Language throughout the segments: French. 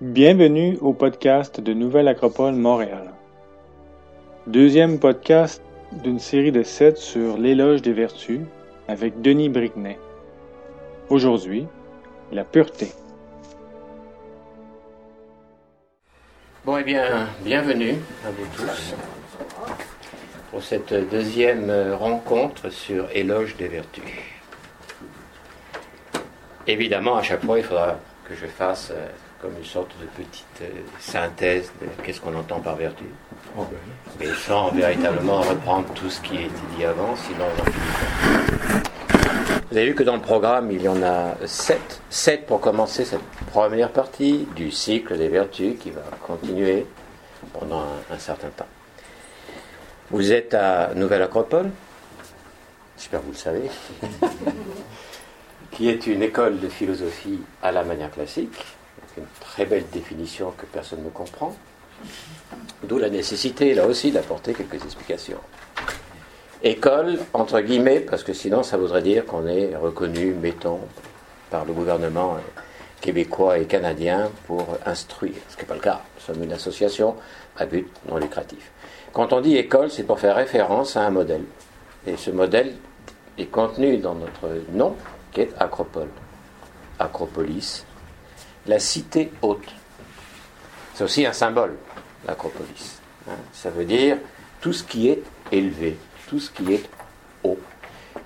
Bienvenue au podcast de Nouvelle Acropole Montréal. Deuxième podcast d'une série de sept sur l'éloge des vertus avec Denis Bricnet. Aujourd'hui, la pureté. Bon, eh bien, bienvenue à vous tous pour cette deuxième rencontre sur éloge des vertus. Évidemment, à chaque fois, il faudra que je fasse euh, comme une sorte de petite euh, synthèse de qu'est-ce qu'on entend par vertu. Mais sans véritablement reprendre tout ce qui a été dit avant, sinon on en finit pas. Vous avez vu que dans le programme, il y en a sept. Sept pour commencer cette première partie du cycle des vertus qui va continuer pendant un, un certain temps. Vous êtes à Nouvelle Acropole, j'espère que vous le savez, qui est une école de philosophie à la manière classique, une très belle définition que personne ne comprend, d'où la nécessité, là aussi, d'apporter quelques explications. École, entre guillemets, parce que sinon ça voudrait dire qu'on est reconnu, mettons, par le gouvernement québécois et canadien pour instruire, ce qui n'est pas le cas. Nous sommes une association à but non lucratif. Quand on dit école, c'est pour faire référence à un modèle. Et ce modèle est contenu dans notre nom, qui est Acropole. Acropolis, la cité haute. C'est aussi un symbole, l'acropolis. Hein. Ça veut dire tout ce qui est élevé, tout ce qui est haut.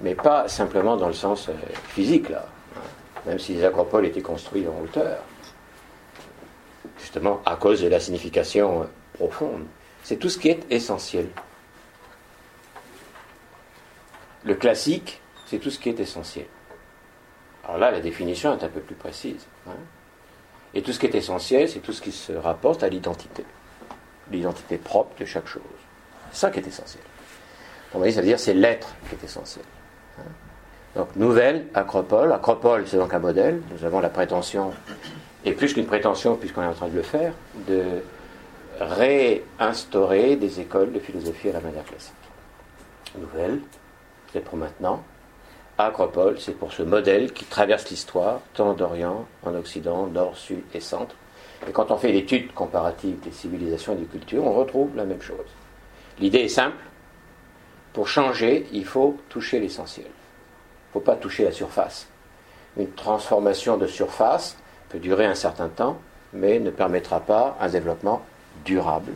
Mais pas simplement dans le sens euh, physique, là. Hein. Même si les acropoles étaient construits en hauteur. Justement, à cause de la signification euh, profonde. C'est tout ce qui est essentiel. Le classique, c'est tout ce qui est essentiel. Alors là, la définition est un peu plus précise. Hein. Et tout ce qui est essentiel, c'est tout ce qui se rapporte à l'identité. L'identité propre de chaque chose. C'est ça qui est essentiel. Donc, vous voyez, ça veut dire c'est l'être qui est essentiel. Hein. Donc, nouvelle acropole. Acropole, c'est donc un modèle. Nous avons la prétention, et plus qu'une prétention, puisqu'on est en train de le faire, de réinstaurer des écoles de philosophie à la manière classique. Nouvelle, c'est pour maintenant. Acropole, c'est pour ce modèle qui traverse l'histoire, tant d'Orient, en Occident, Nord, Sud et Centre. Et quand on fait l'étude comparative des civilisations et des cultures, on retrouve la même chose. L'idée est simple. Pour changer, il faut toucher l'essentiel. Il ne faut pas toucher la surface. Une transformation de surface peut durer un certain temps, mais ne permettra pas un développement durable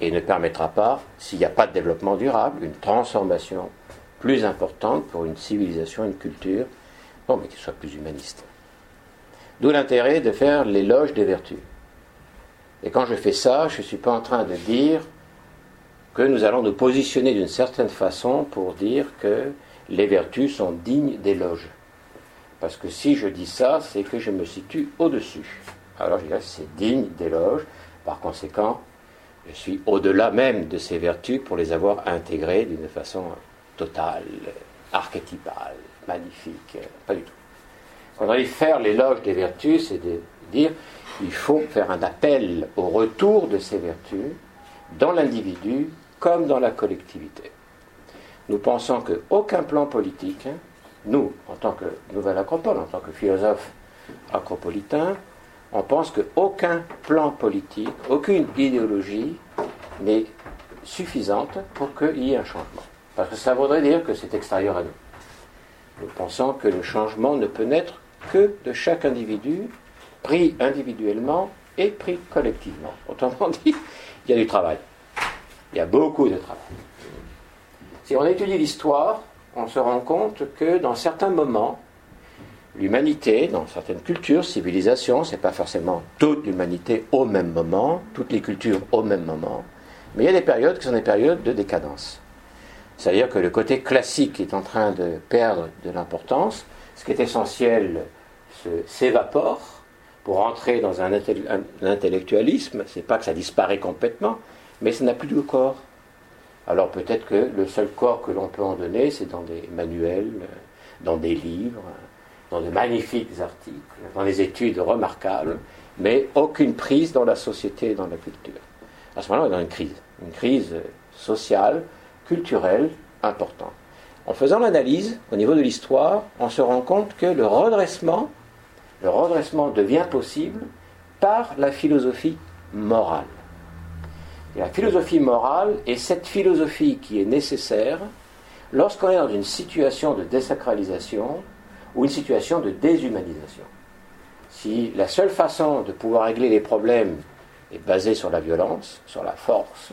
et ne permettra pas, s'il n'y a pas de développement durable, une transformation plus importante pour une civilisation, une culture, bon, mais qui soit plus humaniste. D'où l'intérêt de faire l'éloge des vertus. Et quand je fais ça, je ne suis pas en train de dire que nous allons nous positionner d'une certaine façon pour dire que les vertus sont dignes d'éloge. Parce que si je dis ça, c'est que je me situe au-dessus. Alors je dirais c'est digne d'éloge. Par conséquent, je suis au-delà même de ces vertus pour les avoir intégrées d'une façon totale, archétypale, magnifique. Pas du tout. Quand on dit faire l'éloge des vertus, c'est de dire il faut faire un appel au retour de ces vertus dans l'individu comme dans la collectivité. Nous pensons qu'aucun plan politique, nous, en tant que Nouvelle Acropole, en tant que philosophe acropolitain, on pense qu'aucun plan politique, aucune idéologie n'est suffisante pour qu'il y ait un changement. Parce que ça voudrait dire que c'est extérieur à nous. Nous pensons que le changement ne peut naître que de chaque individu, pris individuellement et pris collectivement. Autrement dit, il y a du travail. Il y a beaucoup de travail. Si on étudie l'histoire, on se rend compte que dans certains moments, l'humanité, dans certaines cultures, civilisations, c'est pas forcément toute l'humanité au même moment, toutes les cultures au même moment, mais il y a des périodes qui sont des périodes de décadence. C'est-à-dire que le côté classique est en train de perdre de l'importance, ce qui est essentiel s'évapore pour entrer dans un, intellectualisme. C'est pas que ça disparaît complètement, mais ça n'a plus de corps. Alors peut-être que le seul corps que l'on peut en donner, c'est dans des manuels, dans des livres, dans de magnifiques articles, dans des études remarquables, mais aucune prise dans la société et dans la culture. À ce moment-là, on est dans une crise, une crise sociale, culturelle importante. En faisant l'analyse au niveau de l'histoire, on se rend compte que le redressement, le redressement devient possible par la philosophie morale. La philosophie morale est cette philosophie qui est nécessaire lorsqu'on est dans une situation de désacralisation ou une situation de déshumanisation. Si la seule façon de pouvoir régler les problèmes est basée sur la violence, sur la force,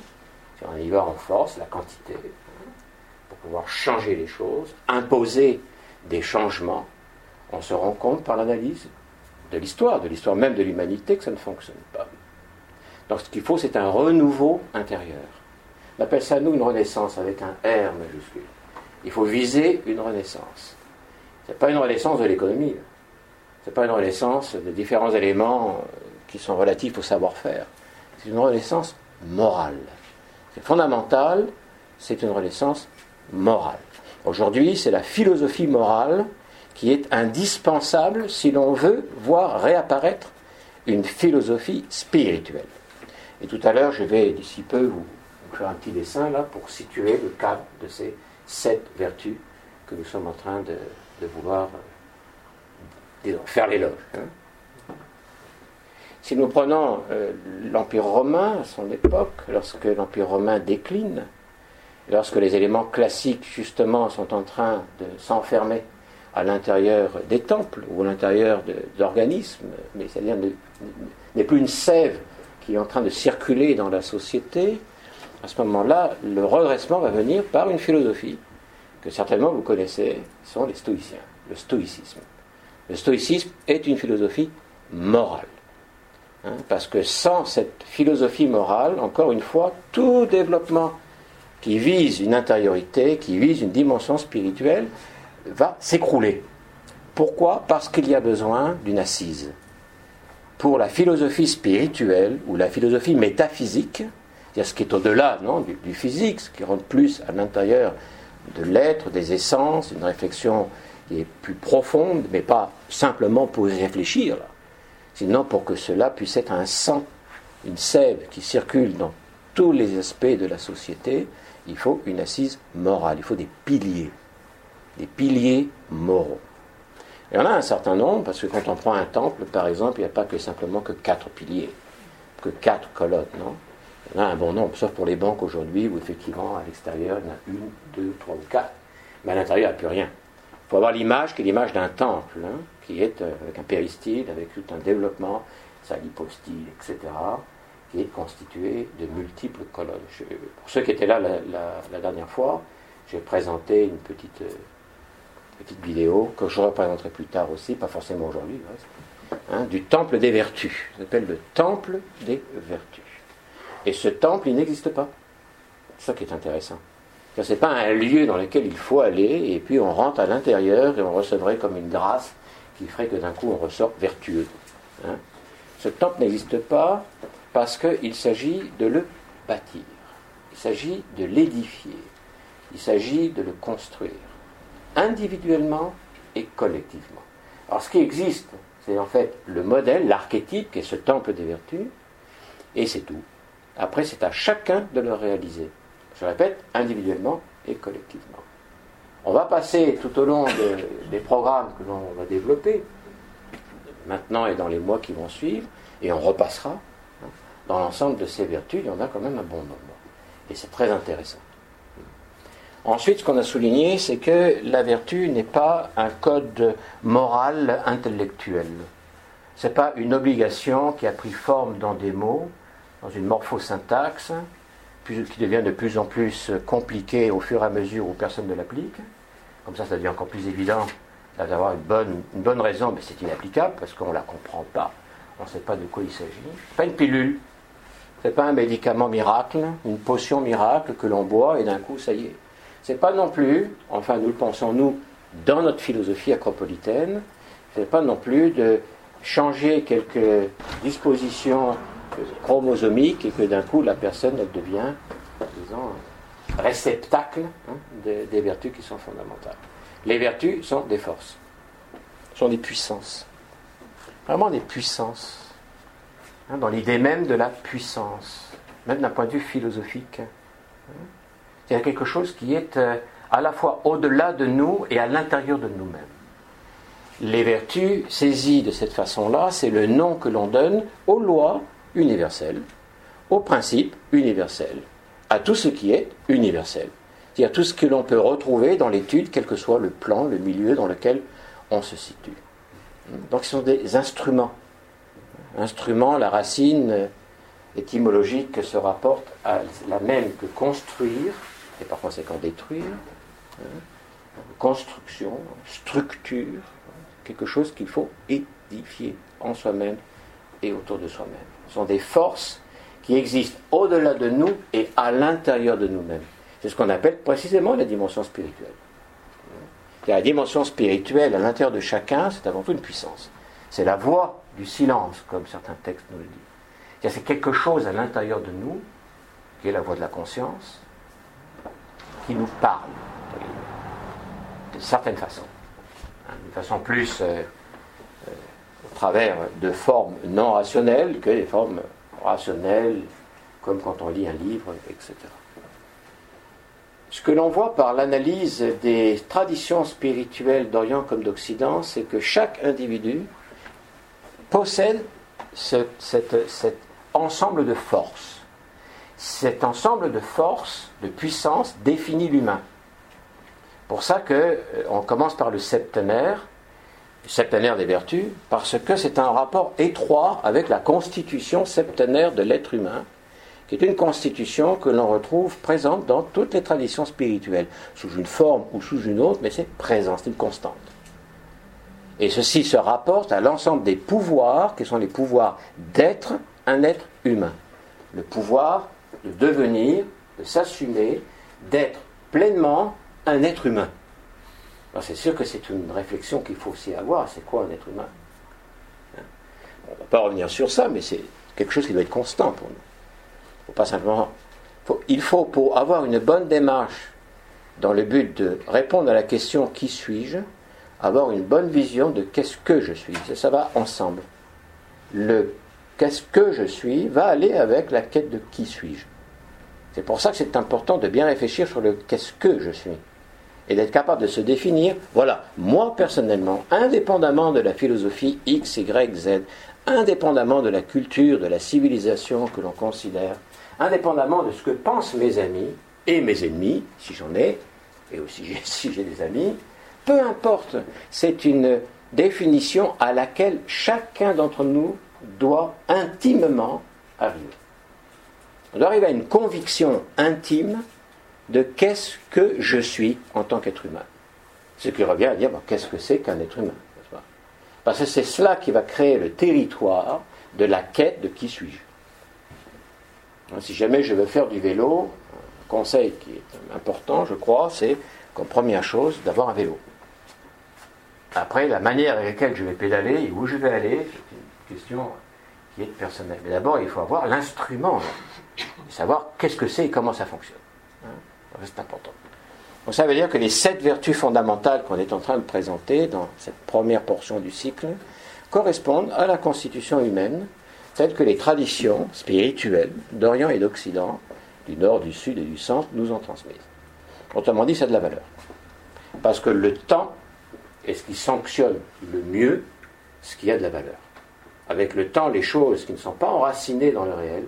on y va en force, la quantité, pour pouvoir changer les choses, imposer des changements, on se rend compte par l'analyse de l'histoire, de l'histoire même de l'humanité, que ça ne fonctionne pas. Donc ce qu'il faut, c'est un renouveau intérieur. On appelle ça, nous, une renaissance avec un R majuscule. Il faut viser une renaissance. Ce n'est pas une renaissance de l'économie. Ce n'est pas une renaissance de différents éléments qui sont relatifs au savoir-faire. C'est une renaissance morale. C'est fondamental, c'est une renaissance morale. Aujourd'hui, c'est la philosophie morale qui est indispensable si l'on veut voir réapparaître une philosophie spirituelle. Et tout à l'heure, je vais d'ici peu vous, faire un petit dessin là pour situer le cadre de ces sept vertus que nous sommes en train de, vouloir euh, faire l'éloge. Hein. Si nous prenons euh, l'Empire romain à son époque, lorsque l'Empire romain décline, lorsque les éléments classiques justement sont en train de s'enfermer à l'intérieur des temples ou à l'intérieur d'organismes, mais c'est-à-dire n'est plus une sève qui est en train de circuler dans la société, à ce moment-là, le redressement va venir par une philosophie que certainement vous connaissez, sont les stoïciens, le stoïcisme. Le stoïcisme est une philosophie morale. Hein, parce que sans cette philosophie morale, encore une fois, tout développement qui vise une intériorité, qui vise une dimension spirituelle, va s'écrouler. Pourquoi? Parce qu'il y a besoin d'une assise. Pour la philosophie spirituelle ou la philosophie métaphysique, c'est-à-dire ce qui est au-delà du, du, physique, ce qui rentre plus à l'intérieur de l'être, des essences, une réflexion qui est plus profonde, mais pas simplement pour y réfléchir, sinon pour que cela puisse être un sang, une sève qui circule dans tous les aspects de la société, il faut une assise morale, il faut des piliers des piliers moraux. Il y en a un certain nombre, parce que quand on prend un temple, par exemple, il n'y a pas simplement que quatre piliers, que quatre colonnes, non? Il y en a un bon nombre, sauf pour les banques aujourd'hui, où effectivement, à l'extérieur, il y en a une, deux, trois ou quatre. Mais à l'intérieur, il n'y a plus rien. Il faut avoir l'image qui est l'image d'un temple, hein, qui est euh, avec un péristyle, avec tout un développement, sa lipostyle, etc., qui est constitué de multiples colonnes. pour ceux qui étaient là la, dernière fois, j'ai présenté une petite... Euh, petite vidéo que je représenterai plus tard aussi, pas forcément aujourd'hui, hein, du temple des vertus. Ça s'appelle le temple des vertus. Et ce temple, il n'existe pas. C'est ça qui est intéressant. Ce n'est pas un lieu dans lequel il faut aller et puis on rentre à l'intérieur et on recevrait comme une grâce qui ferait que d'un coup on ressort vertueux. Hein. Ce temple n'existe pas parce qu'il s'agit de le bâtir. Il s'agit de l'édifier. Il s'agit de le construire individuellement et collectivement. Alors ce qui existe, c'est en fait le modèle, l'archétype, qui est ce temple des vertus, et c'est tout. Après, c'est à chacun de le réaliser. Je répète, individuellement et collectivement. On va passer tout au long des programmes que l'on va développer, maintenant et dans les mois qui vont suivre, et on repassera. Hein. Dans l'ensemble de ces vertus, il y en a quand même un bon nombre. Et c'est très intéressant. Ensuite, ce qu'on a souligné, c'est que la vertu n'est pas un code moral intellectuel. Ce n'est pas une obligation qui a pris forme dans des mots, dans une morphosyntaxe, qui devient de plus en plus compliquée au fur et à mesure où personne ne l'applique. Comme ça, ça devient encore plus évident d'avoir une bonne, une bonne raison, mais c'est inapplicable parce qu'on ne la comprend pas. On ne sait pas de quoi il s'agit. Ce pas une pilule. Ce n'est pas un médicament miracle, une potion miracle que l'on boit et d'un coup, ça y est. C'est pas non plus, enfin nous le pensons nous, dans notre philosophie acropolitaine, c'est pas non plus de changer quelques dispositions chromosomiques et que d'un coup la personne elle devient, disons, réceptacle hein, des, vertus qui sont fondamentales. Les vertus sont des forces, sont des puissances, vraiment des puissances, hein, dans l'idée même de la puissance, même d'un point de vue philosophique. Hein. A quelque chose qui est euh, à la fois au-delà de nous et à l'intérieur de nous-mêmes. les vertus saisies de cette façon-là, c'est le nom que l'on donne aux lois universelles, aux principes universels, à tout ce qui est universel. C'est-à-dire tout ce que l'on peut retrouver dans l'étude, quel que soit le plan, le milieu dans lequel on se situe. Donc ce sont des instruments. Instruments, la racine étymologique se rapporte à la même que construire, et par conséquent détruire, hein, construction, structure, quelque chose qu'il faut édifier en soi-même et autour de soi-même. Sont des forces qui existent au-delà de nous et à l'intérieur de nous-mêmes. C'est ce qu'on appelle précisément la dimension spirituelle. La dimension spirituelle à l'intérieur de chacun, c'est avant tout une puissance. C'est la voix du silence, comme certains textes nous le disent. C'est quelque chose à l'intérieur de nous, qui est la voix de la conscience, qui nous parle, de certaines façons. Hein, d'une façon plus euh, travers de formes non rationnelles que des formes rationnelles, comme quand on lit un livre, etc. Ce que l'on voit par l'analyse des traditions spirituelles d'Orient comme d'Occident, c'est que chaque individu possède cet ensemble de forces. Cet ensemble de forces, de puissance, définit l'humain. Pour ça qu'on euh, commence par le septenaire, le septenaire des vertus, parce que c'est un rapport étroit avec la constitution septenaire de l'être humain, qui est une constitution que l'on retrouve présente dans toutes les traditions spirituelles, sous une forme ou sous une autre, mais c'est présent, c'est une constante. Et ceci se rapporte à l'ensemble des pouvoirs, qui sont les pouvoirs d'être un être humain. Le pouvoir de devenir, de s'assumer, d'être pleinement un être humain. C'est sûr que c'est une réflexion qu'il faut aussi avoir, c'est quoi un être humain? Hein? On ne va pas revenir sur ça, mais c'est quelque chose qui doit être constant pour nous pas simplement. il faut, pour avoir une bonne démarche dans le but de répondre à la question qui suis-je, avoir une bonne vision de qu'est-ce que je suis. Ça, ça va ensemble. Le qu'est-ce que je suis va aller avec la quête de qui suis-je. C'est pour ça que c'est important de bien réfléchir sur le qu'est-ce que je suis. Et d'être capable de se définir, voilà, moi personnellement, indépendamment de la philosophie X, Y, Z, indépendamment de la culture, de la civilisation que l'on considère, indépendamment de ce que pensent mes amis et mes ennemis, si j'en ai, et aussi si j'ai des amis, peu importe, c'est une définition à laquelle chacun d'entre nous doit intimement arriver. On doit arriver à une conviction intime de qu'est-ce que je suis en tant qu'être humain. Ce qui revient à dire qu'est-ce que c'est qu'un être humain Parce que c'est cela qui va créer le territoire de la quête de qui suis-je. Hein, si jamais je veux faire du vélo, un conseil qui est important, je crois, c'est comme première chose d'avoir un vélo. Après, la manière avec laquelle je vais pédaler et où je vais aller, c'est une question qui est personnelle. Mais d'abord, il faut avoir l'instrument, savoir qu'est-ce que c'est et comment ça fonctionne. C'est important. Donc ça veut dire que les sept vertus fondamentales qu'on est en train de présenter dans cette première portion du cycle correspondent à la constitution humaine telles que les traditions spirituelles d'Orient et d'Occident, du Nord, du Sud et du Centre, nous ont transmises. Autrement dit, c'est de la valeur. Parce que le temps est ce qui sanctionne le mieux ce qui a de la valeur. Avec le temps, les choses qui ne sont pas enracinées dans le réel,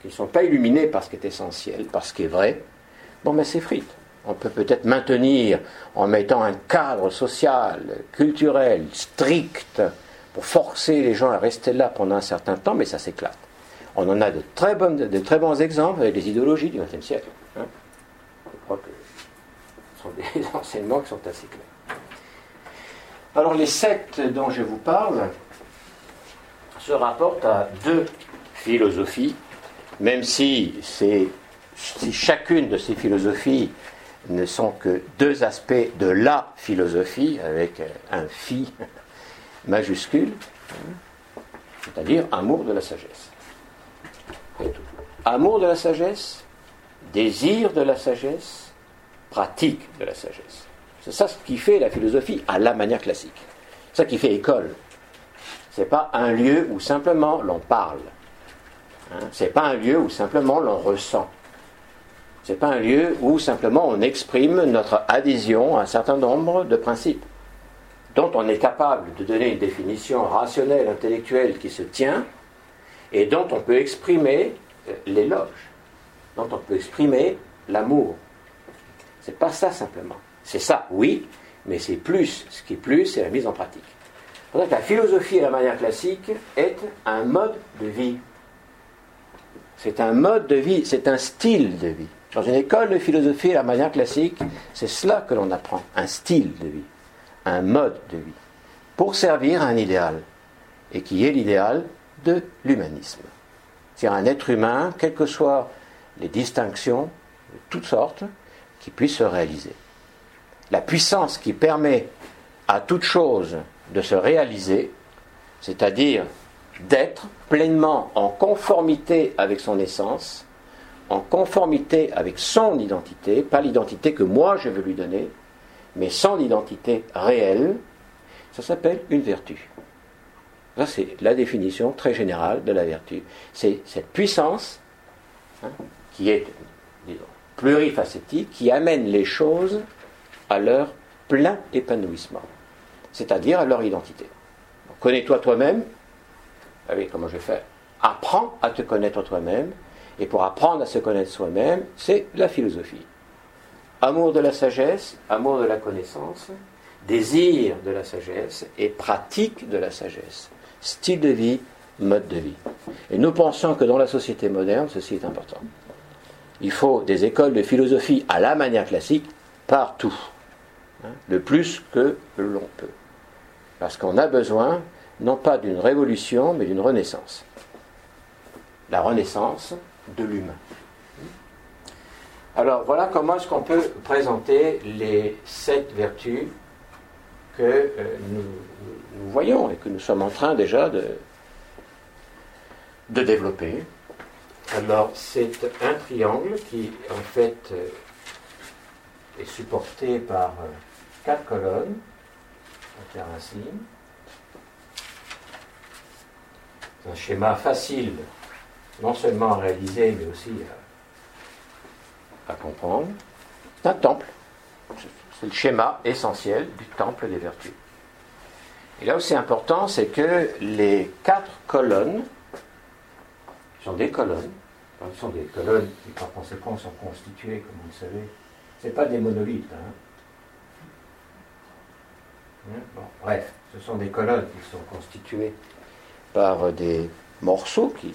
qui ne sont pas illuminées par ce qui est essentiel, par ce qui est vrai, bon, mais c'est frite. On peut peut-être maintenir en mettant un cadre social, culturel, strict, pour forcer les gens à rester là pendant un certain temps, mais ça s'éclate. On en a de très, bons exemples avec les idéologies du XXe siècle. Hein. Je crois que ce sont des enseignements qui sont assez clairs. Alors les sectes dont je vous parle se rapportent à deux philosophies, même si, si chacune de ces philosophies ne sont que deux aspects de la philosophie, avec un phi majuscule, c'est-à-dire amour de la sagesse. Amour de la sagesse, désir de la sagesse, pratique de la sagesse. C'est ça ce qui fait la philosophie à la manière classique. C'est ça qui fait école. C'est pas un lieu où simplement l'on parle. Hein. C'est pas un lieu où simplement l'on ressent. C'est pas un lieu où simplement on exprime notre adhésion à un certain nombre de principes dont on est capable de donner une définition rationnelle, intellectuelle qui se tient, et dont on peut exprimer euh, l'éloge, dont on peut exprimer l'amour. C'est pas ça simplement. C'est ça, oui, mais c'est plus. Ce qui est plus, c'est la mise en pratique. que la philosophie à la manière classique est un mode de vie. C'est un mode de vie, c'est un style de vie. Dans une école de philosophie à la manière classique, c'est cela que l'on apprend, un style de vie, un mode de vie, pour servir à un idéal, et qui est l'idéal de l'humanisme. C'est-à-dire un être humain, quelles que soient les distinctions de toutes sortes, qui puisse se réaliser. La puissance qui permet à toute chose de se réaliser, c'est-à-dire d'être pleinement en conformité avec son essence, en conformité avec son identité, pas l'identité que moi je veux lui donner, mais son identité réelle, ça s'appelle une vertu. Ça, c'est la définition très générale de la vertu. C'est cette puissance hein, qui est, disons, plurifacétique, qui amène les choses à leur plein épanouissement, c'est-à-dire à leur identité. Connais-toi toi-même. Ah oui, comment je vais faire Apprends à te connaître toi-même. Et pour apprendre à se connaître soi-même, c'est la philosophie. Amour de la sagesse, amour de la connaissance, désir de la sagesse et pratique de la sagesse style de vie, mode de vie. Et nous pensons que dans la société moderne, ceci est important. Il faut des écoles de philosophie à la manière classique partout, hein, le plus que l'on peut. Parce qu'on a besoin non pas d'une révolution, mais d'une renaissance. La renaissance de l'humain. Alors voilà comment est-ce qu'on peut présenter les sept vertus que euh, nous, voyons et que nous sommes en train déjà de, de développer. Alors, c'est un triangle qui, en fait, euh, est supporté par euh, quatre colonnes racine. C'est un schéma facile, non seulement à réaliser, mais aussi à, à comprendre. C'est un temple. C'est le schéma essentiel du temple des vertus. Et là où c'est important, c'est que les quatre colonnes sont des colonnes. Ce sont des colonnes qui, par conséquent, sont constituées, comme vous le savez. Ce pas des monolithes. Hein. Hein, bref, ce sont des colonnes qui sont constituées par des morceaux qui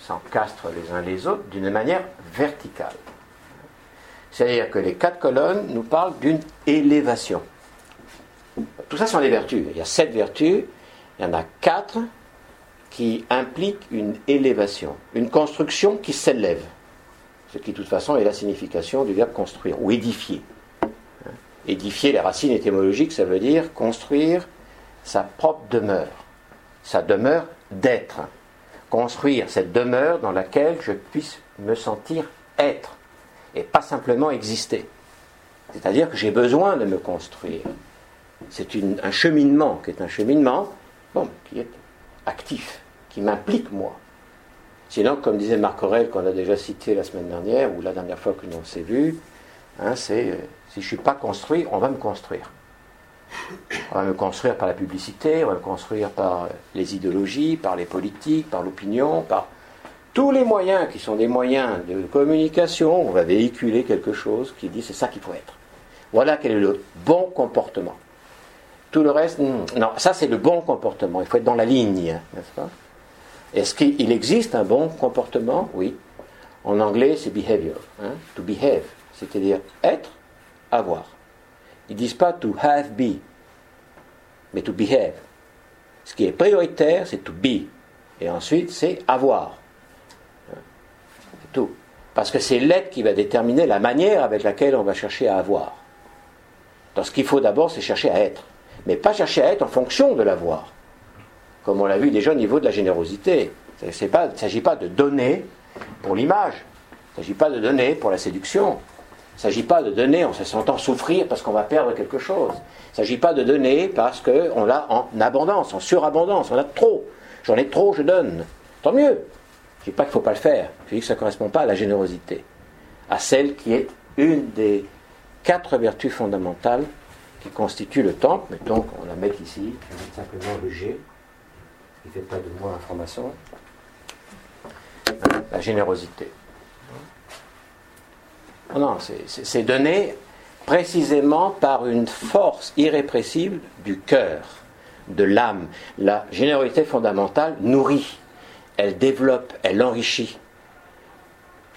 s'encastrent les uns les autres d'une manière verticale. C'est-à-dire que les quatre colonnes nous parlent d'une élévation. Tout ça sont des vertus. Il y a sept vertus, il y en a quatre qui impliquent une élévation, une construction qui s'élève. Ce qui, de toute façon, est la signification du verbe construire ou édifier. Édifier, les racines étymologiques, ça veut dire construire sa propre demeure, sa demeure d'être. Construire cette demeure dans laquelle je puisse me sentir être et pas simplement exister. C'est-à-dire que j'ai besoin de me construire c'est un cheminement qui est un cheminement bon, qui est actif, qui m'implique moi. Sinon, comme disait Marc Aurel, qu'on a déjà cité la semaine dernière, ou la dernière fois que l'on s'est vu, hein, c'est euh, si je ne suis pas construit, on va me construire. On va me construire par la publicité, on va me construire par les idéologies, par les politiques, par l'opinion, par tous les moyens qui sont des moyens de communication. On va véhiculer quelque chose qui dit c'est ça qu'il faut être. Voilà quel est le bon comportement. Tout le reste, hmm, non, ça c'est le bon comportement. Il faut être dans la ligne, n'est-ce pas? Est-ce qu'il existe un bon comportement? Oui. En anglais, c'est behavior. Hein? To behave, c'est-à-dire être, avoir. Ils disent pas to have be, mais to behave. Ce qui est prioritaire, c'est to be. Et ensuite, c'est avoir. C'est tout. Parce que c'est l'être qui va déterminer la manière avec laquelle on va chercher à avoir. Donc ce qu'il faut d'abord, c'est chercher à être mais pas chercher à être en fonction de l'avoir. Comme on l'a vu déjà au niveau de la générosité. Il ne s'agit pas de donner pour l'image, il ne s'agit pas de donner pour la séduction, il ne s'agit pas de donner en se sentant souffrir parce qu'on va perdre quelque chose, il ne s'agit pas de donner parce qu'on l'a en abondance, en surabondance, on a trop. J'en ai trop, je donne. Tant mieux. Je ne dis pas qu'il ne faut pas le faire, je dis que ça ne correspond pas à la générosité, à celle qui est une des quatre vertus fondamentales qui constitue le temple, mais donc on la met ici, simplement le G, qui ne fait pas de moi information. La générosité. Non, c'est donné précisément par une force irrépressible du cœur, de l'âme. La générosité fondamentale nourrit, elle développe, elle enrichit.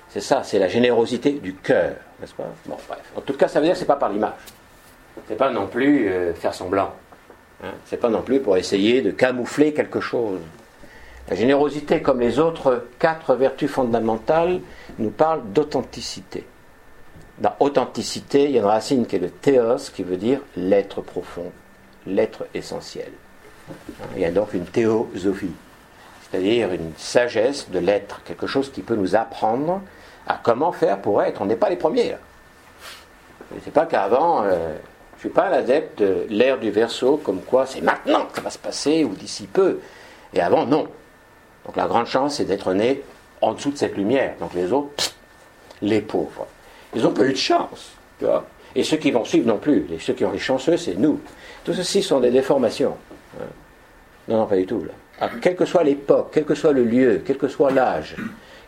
C'est ça, c'est la générosité du cœur, n'est-ce pas? Bon, bref. En tout cas, ça veut dire que ce n'est pas par l'image. Ce n'est pas non plus euh, faire semblant. Hein ce n'est pas non plus pour essayer de camoufler quelque chose. La générosité, comme les autres quatre vertus fondamentales, nous parle d'authenticité. Dans authenticité, il y a une racine qui est le théos, qui veut dire l'être profond, l'être essentiel. Il y a donc une théosophie, c'est-à-dire une sagesse de l'être, quelque chose qui peut nous apprendre à comment faire pour être. On n'est pas les premiers. C'est pas qu'avant, euh, je ne suis pas l'adepte de l'ère du verso, comme quoi c'est maintenant que ça va se passer ou d'ici peu. Et avant, non. Donc la grande chance, c'est d'être né en dessous de cette lumière. Donc les autres, les pauvres. Ils n'ont pas eu de chance. Tu vois et ceux qui vont suivre non plus. Ceux qui ont les chanceux, c'est nous. Tout ceci sont des déformations. Hein. Non, non, pas du tout. Ah, quelle que soit l'époque, quel que soit le lieu, quel que soit l'âge,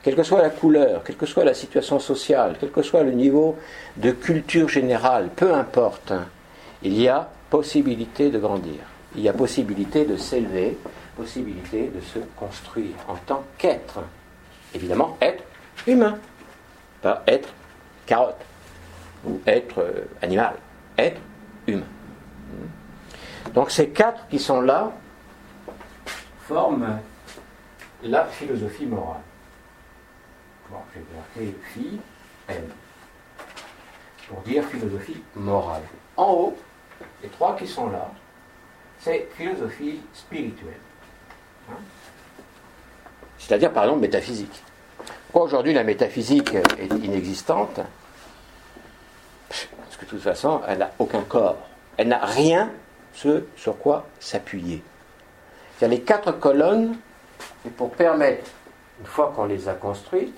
quelle que soit la couleur, quelle que soit la situation sociale, quel que soit le niveau de culture générale, peu importe, hein, il y a possibilité de grandir. Il y a possibilité de s'élever, possibilité de se construire en tant qu'être. Évidemment, être humain, pas être carotte ou être euh, animal, être humain. Donc ces quatre qui sont là forment la philosophie morale. Bon, j'ai marqué phi, M, pour dire philosophie morale. En haut, les trois qui sont là, c'est philosophie spirituelle. Hein C'est-à-dire, par exemple, métaphysique. Pourquoi aujourd'hui la métaphysique est inexistante? Parce que de toute façon, elle n'a aucun corps. Elle n'a rien sur quoi s'appuyer. Les quatre colonnes, c'est pour permettre, une fois qu'on les a construites,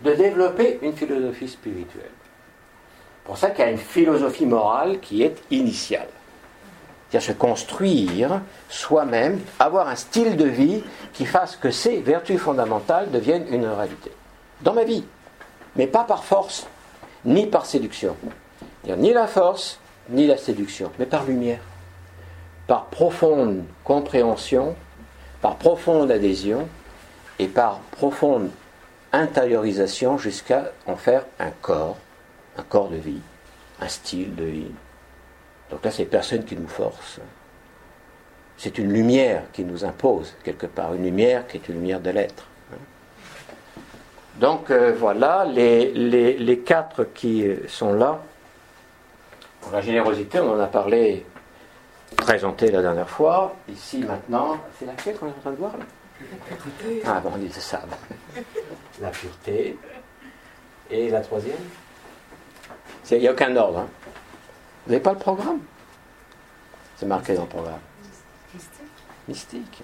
de développer une philosophie spirituelle. pour ça qu'il y a une philosophie morale qui est initiale. C'est-à-dire se construire soi-même, avoir un style de vie qui fasse que ces vertus fondamentales deviennent une réalité dans ma vie, mais pas par force, ni par séduction. Ni la force, ni la séduction, mais par lumière, par profonde compréhension, par profonde adhésion et par profonde intériorisation jusqu'à en faire un corps, un corps de vie, un style de vie. Donc là, c'est personne qui nous force. C'est une lumière qui nous impose quelque part, une lumière qui est une lumière de l'être. Donc euh, voilà, les, les, quatre qui sont là. La générosité, on en a parlé, présenté la dernière fois. Ici maintenant, c'est laquelle qu'on est en train de voir là Ah bon, on dit ça. La pureté. Et la troisième? Il n'y a aucun ordre. Hein. Vous n'avez pas le programme? C'est marqué dans le programme. Mystique. Mystique.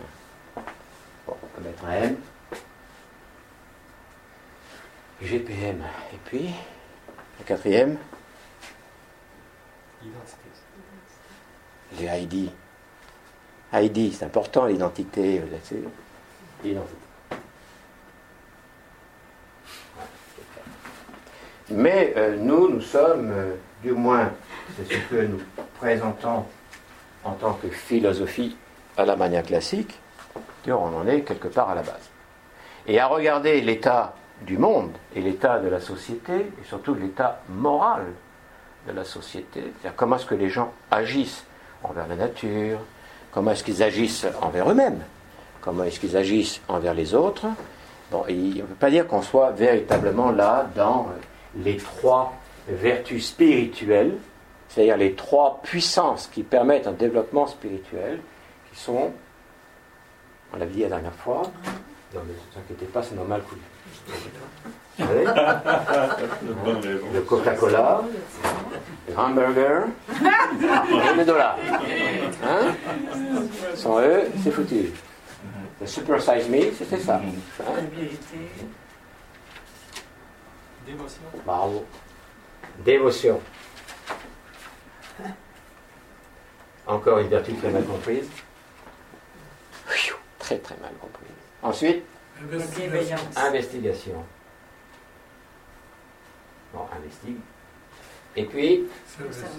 Bon, on peut mettre un M. GPM. Et puis, le quatrième Les ID. ID, c'est important l'identité. L'identité. Mais euh, nous, nous sommes, euh, du moins, c'est ce que nous présentons en tant que philosophie à la manière classique, on en est quelque part à la base. Et à regarder l'état du monde et l'état de la société, et surtout l'état moral de la société, c'est-à-dire comment est-ce que les gens agissent envers la nature, comment est-ce qu'ils agissent envers eux-mêmes, comment est-ce qu'ils agissent envers les autres. Bon, il ne veut pas dire qu'on soit véritablement là dans les trois vertus spirituelles, c'est-à-dire les trois puissances qui permettent un développement spirituel, qui sont, on l'a dit la dernière fois, non mais ne pas, c'est normal que le Coca-Cola, le hamburger et le dollar. Hein? Sans eux, c'est foutu. Le Super Size Me, c'était ça. Hein? Dévotion. Bravo. Dévotion. Encore une vertu très mal comprise. Très très mal comprise. Ensuite, investigation. Bon, investigue. Et puis,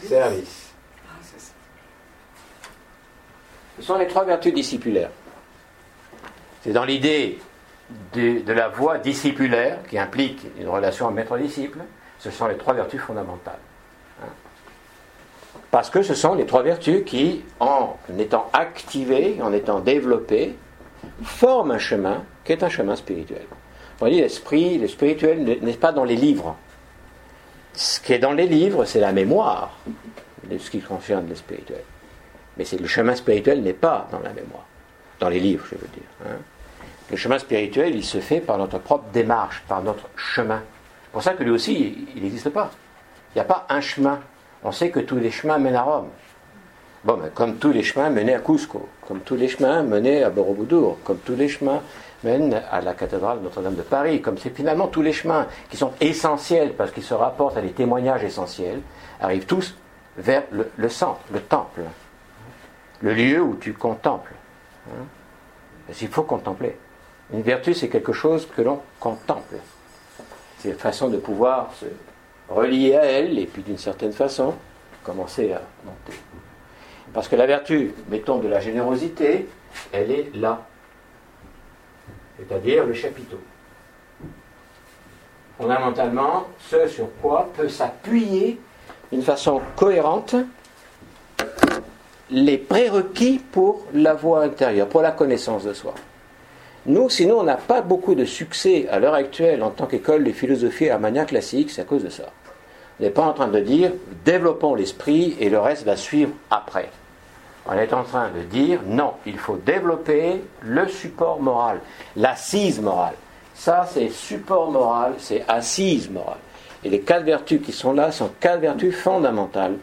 service. Ah, Ce sont les trois vertus discipulaires. C'est dans l'idée de, la voie discipulaire qui implique une relation maître-disciple. Ce sont les trois vertus fondamentales. Hein. Parce que ce sont les trois vertus qui, en étant activées, en étant développées, forment un chemin qui est un chemin spirituel. On dit l'esprit, le spirituel n'est pas dans les livres. Ce qui est dans les livres, c'est la mémoire de ce qui concerne le spirituel. Mais le chemin spirituel n'est pas dans la mémoire, dans les livres, je veux dire. Hein. Le chemin spirituel, il se fait par notre propre démarche, par notre chemin. C'est pour ça que lui aussi, il n'existe pas. Il n'y a pas un chemin. On sait que tous les chemins mènent à Rome. Bon, mais comme tous les chemins menaient à Cusco, comme tous les chemins menaient à Borobudur, comme tous les chemins mènent à la cathédrale Notre-Dame de Paris, comme c'est finalement tous les chemins qui sont essentiels parce qu'ils se rapportent à des témoignages essentiels, arrivent tous vers le, centre, le temple, le lieu où tu contemples. Hein? Parce qu'il faut contempler. Une vertu, c'est quelque chose que l'on contemple. C'est une façon de pouvoir se relier à elle et puis d'une certaine façon commencer à monter. Parce que la vertu, mettons de la générosité, elle est là. C'est-à-dire le chapiteau. Fondamentalement, ce sur quoi peut s'appuyer d'une façon cohérente les prérequis pour la voie intérieure, pour la connaissance de soi. Nous, sinon, on n'a pas beaucoup de succès à l'heure actuelle en tant qu'école de philosophie armania classique, c'est à cause de ça. On n'est pas en train de dire développons l'esprit et le reste va suivre après. On est en train de dire non, il faut développer le support moral, l'assise morale. Ça, c'est support moral, c'est assise morale. Et les quatre vertus qui sont là sont quatre vertus fondamentales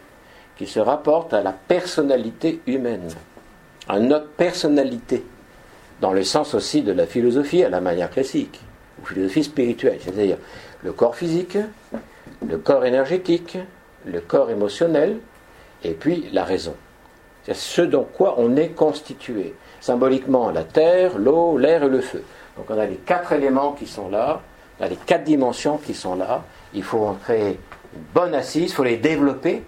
qui se rapportent à la personnalité humaine, à notre personnalité, dans le sens aussi de la philosophie à la manière classique, ou philosophie spirituelle, c'est-à-dire le corps physique, le corps énergétique, le corps émotionnel, et puis la raison. C'est ce dont quoi on est constitué. Symboliquement, la terre, l'eau, l'air et le feu. Donc on a les quatre éléments qui sont là, on a les quatre dimensions qui sont là. Il faut en créer une bonne assise, il faut les développer,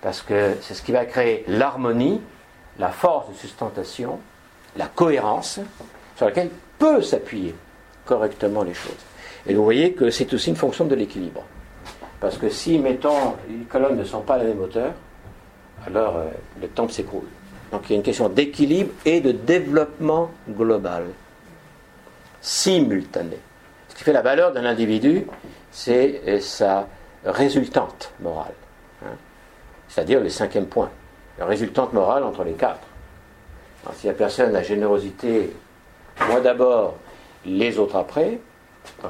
parce que c'est ce qui va créer l'harmonie, la force de sustentation, la cohérence, sur laquelle peut s'appuyer correctement les choses. Et vous voyez que c'est aussi une fonction de l'équilibre. Parce que si, mettons, les colonnes ne sont pas à la même hauteur, alors euh, le temple s'écroule. Donc il y a une question d'équilibre et de développement global, simultané. Ce qui fait la valeur d'un individu, c'est euh, sa résultante morale. Hein. C'est-à-dire le cinquième point, la résultante morale entre les quatre. si la personne a générosité, moi d'abord, les autres après,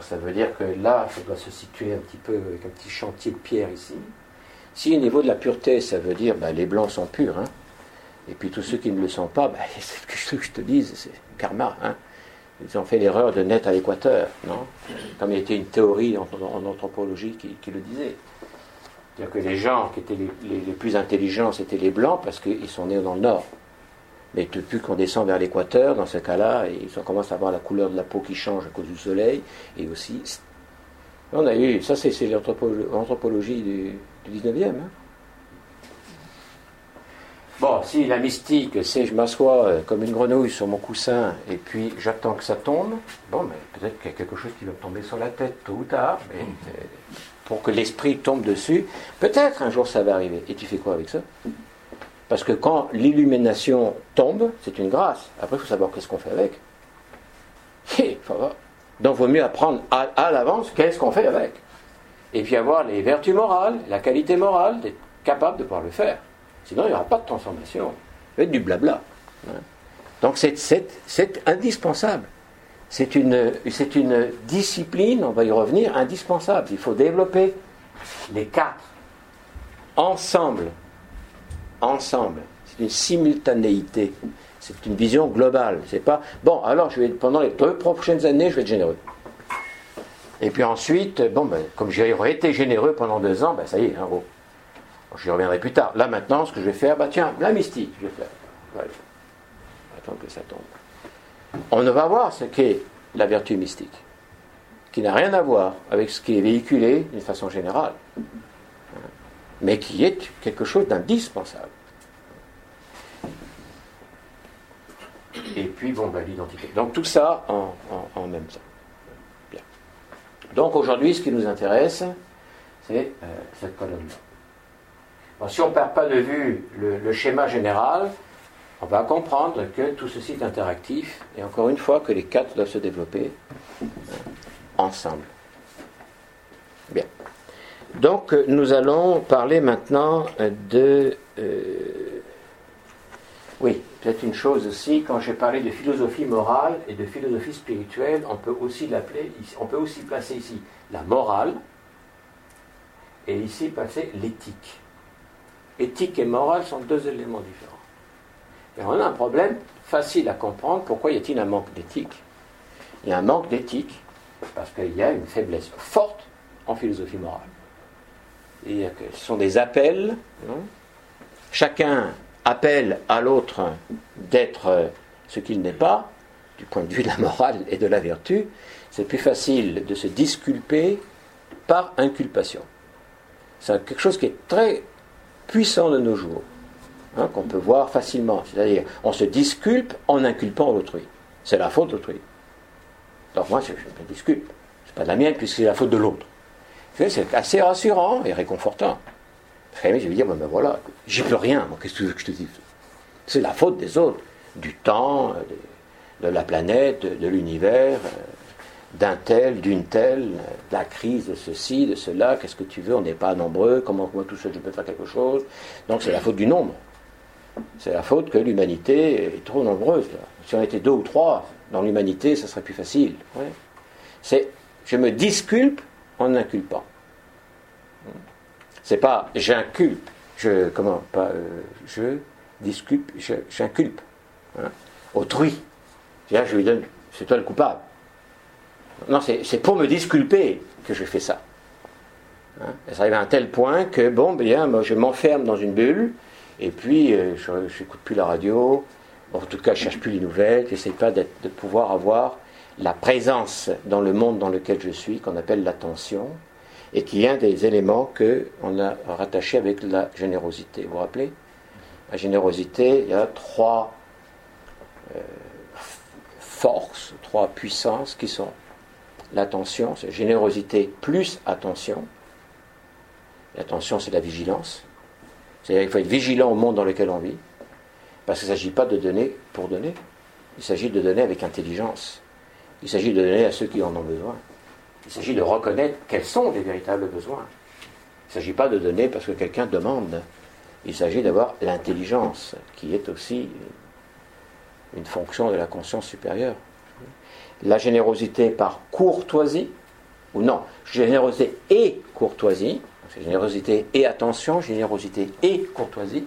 ça veut dire que là, ça doit se situer un petit peu avec un petit chantier de pierre ici. Si au niveau de la pureté, ça veut dire ben, les blancs sont purs, hein, et puis tous ceux qui ne le sont pas, ben, c'est ce que je te dise, c'est karma. Hein. Ils ont fait l'erreur de naître à l'équateur, non? Comme il y était une théorie en, anthropologie qui, le disait. C'est-à-dire que les gens qui étaient les, plus intelligents, c'était les blancs parce qu'ils sont nés dans le nord. Mais depuis qu'on descend vers l'équateur, dans ce cas-là, ils commencent à avoir la couleur de la peau qui change à cause du soleil, et aussi. On a eu, ça c'est l'anthropologie du, du 19e. Hein. Bon, si la mystique, c'est je m'assois euh, comme une grenouille sur mon coussin et puis j'attends que ça tombe, bon, mais peut-être qu'il y a quelque chose qui va me tomber sur la tête tôt ou tard, mais euh, pour que l'esprit tombe dessus, peut-être un jour ça va arriver. Et tu fais quoi avec ça? Parce que quand l'illumination tombe, c'est une grâce. Après, il faut savoir qu'est-ce qu'on fait avec. Donc, il vaut mieux apprendre à, à l'avance qu'est-ce qu'on fait avec et puis avoir les vertus morales, la qualité morale, d'être capable de pouvoir le faire. Sinon, il n'y aura pas de transformation. Ça va être du blabla. Hein. Donc, c'est indispensable. C'est une, discipline, on va y revenir, indispensable. Il faut développer les quatre ensemble. Ensemble. C'est une simultanéité. C'est une vision globale. C'est pas bon. Alors, pendant les deux prochaines années, je vais être généreux. Et puis ensuite, bon, ben, comme j'aurais été généreux pendant deux ans, ben, ça y est, hein, J'y reviendrai plus tard. Là maintenant, ce que je vais faire, bah tiens, la mystique, je vais faire. Voilà. Attends que ça tombe. On va voir ce qu'est la vertu mystique, qui n'a rien à voir avec ce qui est véhiculé d'une façon générale, mais qui est quelque chose d'indispensable. Et puis, bon, bah, l'identité. Donc tout ça en, même temps. Donc aujourd'hui, ce qui nous intéresse, c'est euh, cette colonne-là. si on ne perd pas de vue le, schéma général, on va comprendre que tout ceci est interactif et encore une fois que les quatre doivent se développer euh, ensemble. Bien. Donc nous allons parler maintenant de... Euh, oui, peut-être une chose aussi, quand j'ai parlé de philosophie morale et de philosophie spirituelle, on peut aussi placer ici la morale et ici placer l'éthique. Éthique et morale sont deux éléments différents. Et on a un problème facile à comprendre. Pourquoi y a-t-il un manque d'éthique? Il y a un manque d'éthique parce qu'il y a une faiblesse forte en philosophie morale. Et ce sont des appels. Hein? Chacun appelle à l'autre d'être ce qu'il n'est pas, du point de vue de la morale et de la vertu. C'est plus facile de se disculper par inculpation. C'est quelque chose qui est très puissant de nos jours. Hein, qu'on peut voir facilement. C'est-à-dire, on se disculpe en inculpant l'autrui. C'est la faute d'autrui. Donc moi, je, me disculpe. C'est pas de la mienne, puisque c'est la faute de l'autre. C'est assez rassurant et réconfortant. Je vais dire, ben, ben voilà, j'y peux rien, moi, qu'est-ce que je te dise? C'est la faute des autres, du temps, euh, de, la planète, de, l'univers, euh, d'un tel, d'une telle, de la crise de ceci, de cela, qu'est-ce que tu veux, on n'est pas nombreux, comment moi tout seul je peux faire quelque chose? Donc c'est la faute du nombre. C'est la faute que l'humanité est trop nombreuse. Si on était deux ou trois dans l'humanité, ça serait plus facile. C'est je me disculpe en inculpant. C'est pas j'inculpe, je comment pas euh, je disculpe, j'inculpe. Hein, autrui. Je lui donne, c'est toi le coupable. Non, c'est pour me disculper que je fais ça. Hein, ça arrive à un tel point que, bon, bien, je m'enferme dans une bulle, et puis, euh, je n'écoute plus la radio, en tout cas, je cherche plus les nouvelles, j'essaie pas de pouvoir avoir la présence dans le monde dans lequel je suis, qu'on appelle l'attention, et qui est un des éléments qu'on a rattaché avec la générosité. Vous vous rappelez? La générosité, il y a trois euh, forces, trois puissances qui sont l'attention, c'est générosité plus attention. L'attention, c'est la vigilance. C'est-à-dire qu'il faut être vigilant au monde dans lequel on vit, parce qu'il ne s'agit pas de donner pour donner, il s'agit de donner avec intelligence. Il s'agit de donner à ceux qui en ont besoin. Il s'agit de reconnaître quels sont les véritables besoins. Il ne s'agit pas de donner parce que quelqu'un demande. Il s'agit d'avoir l'intelligence, qui est aussi une fonction de la conscience supérieure. La générosité par courtoisie, ou non, générosité et courtoisie, générosité et attention, générosité et courtoisie,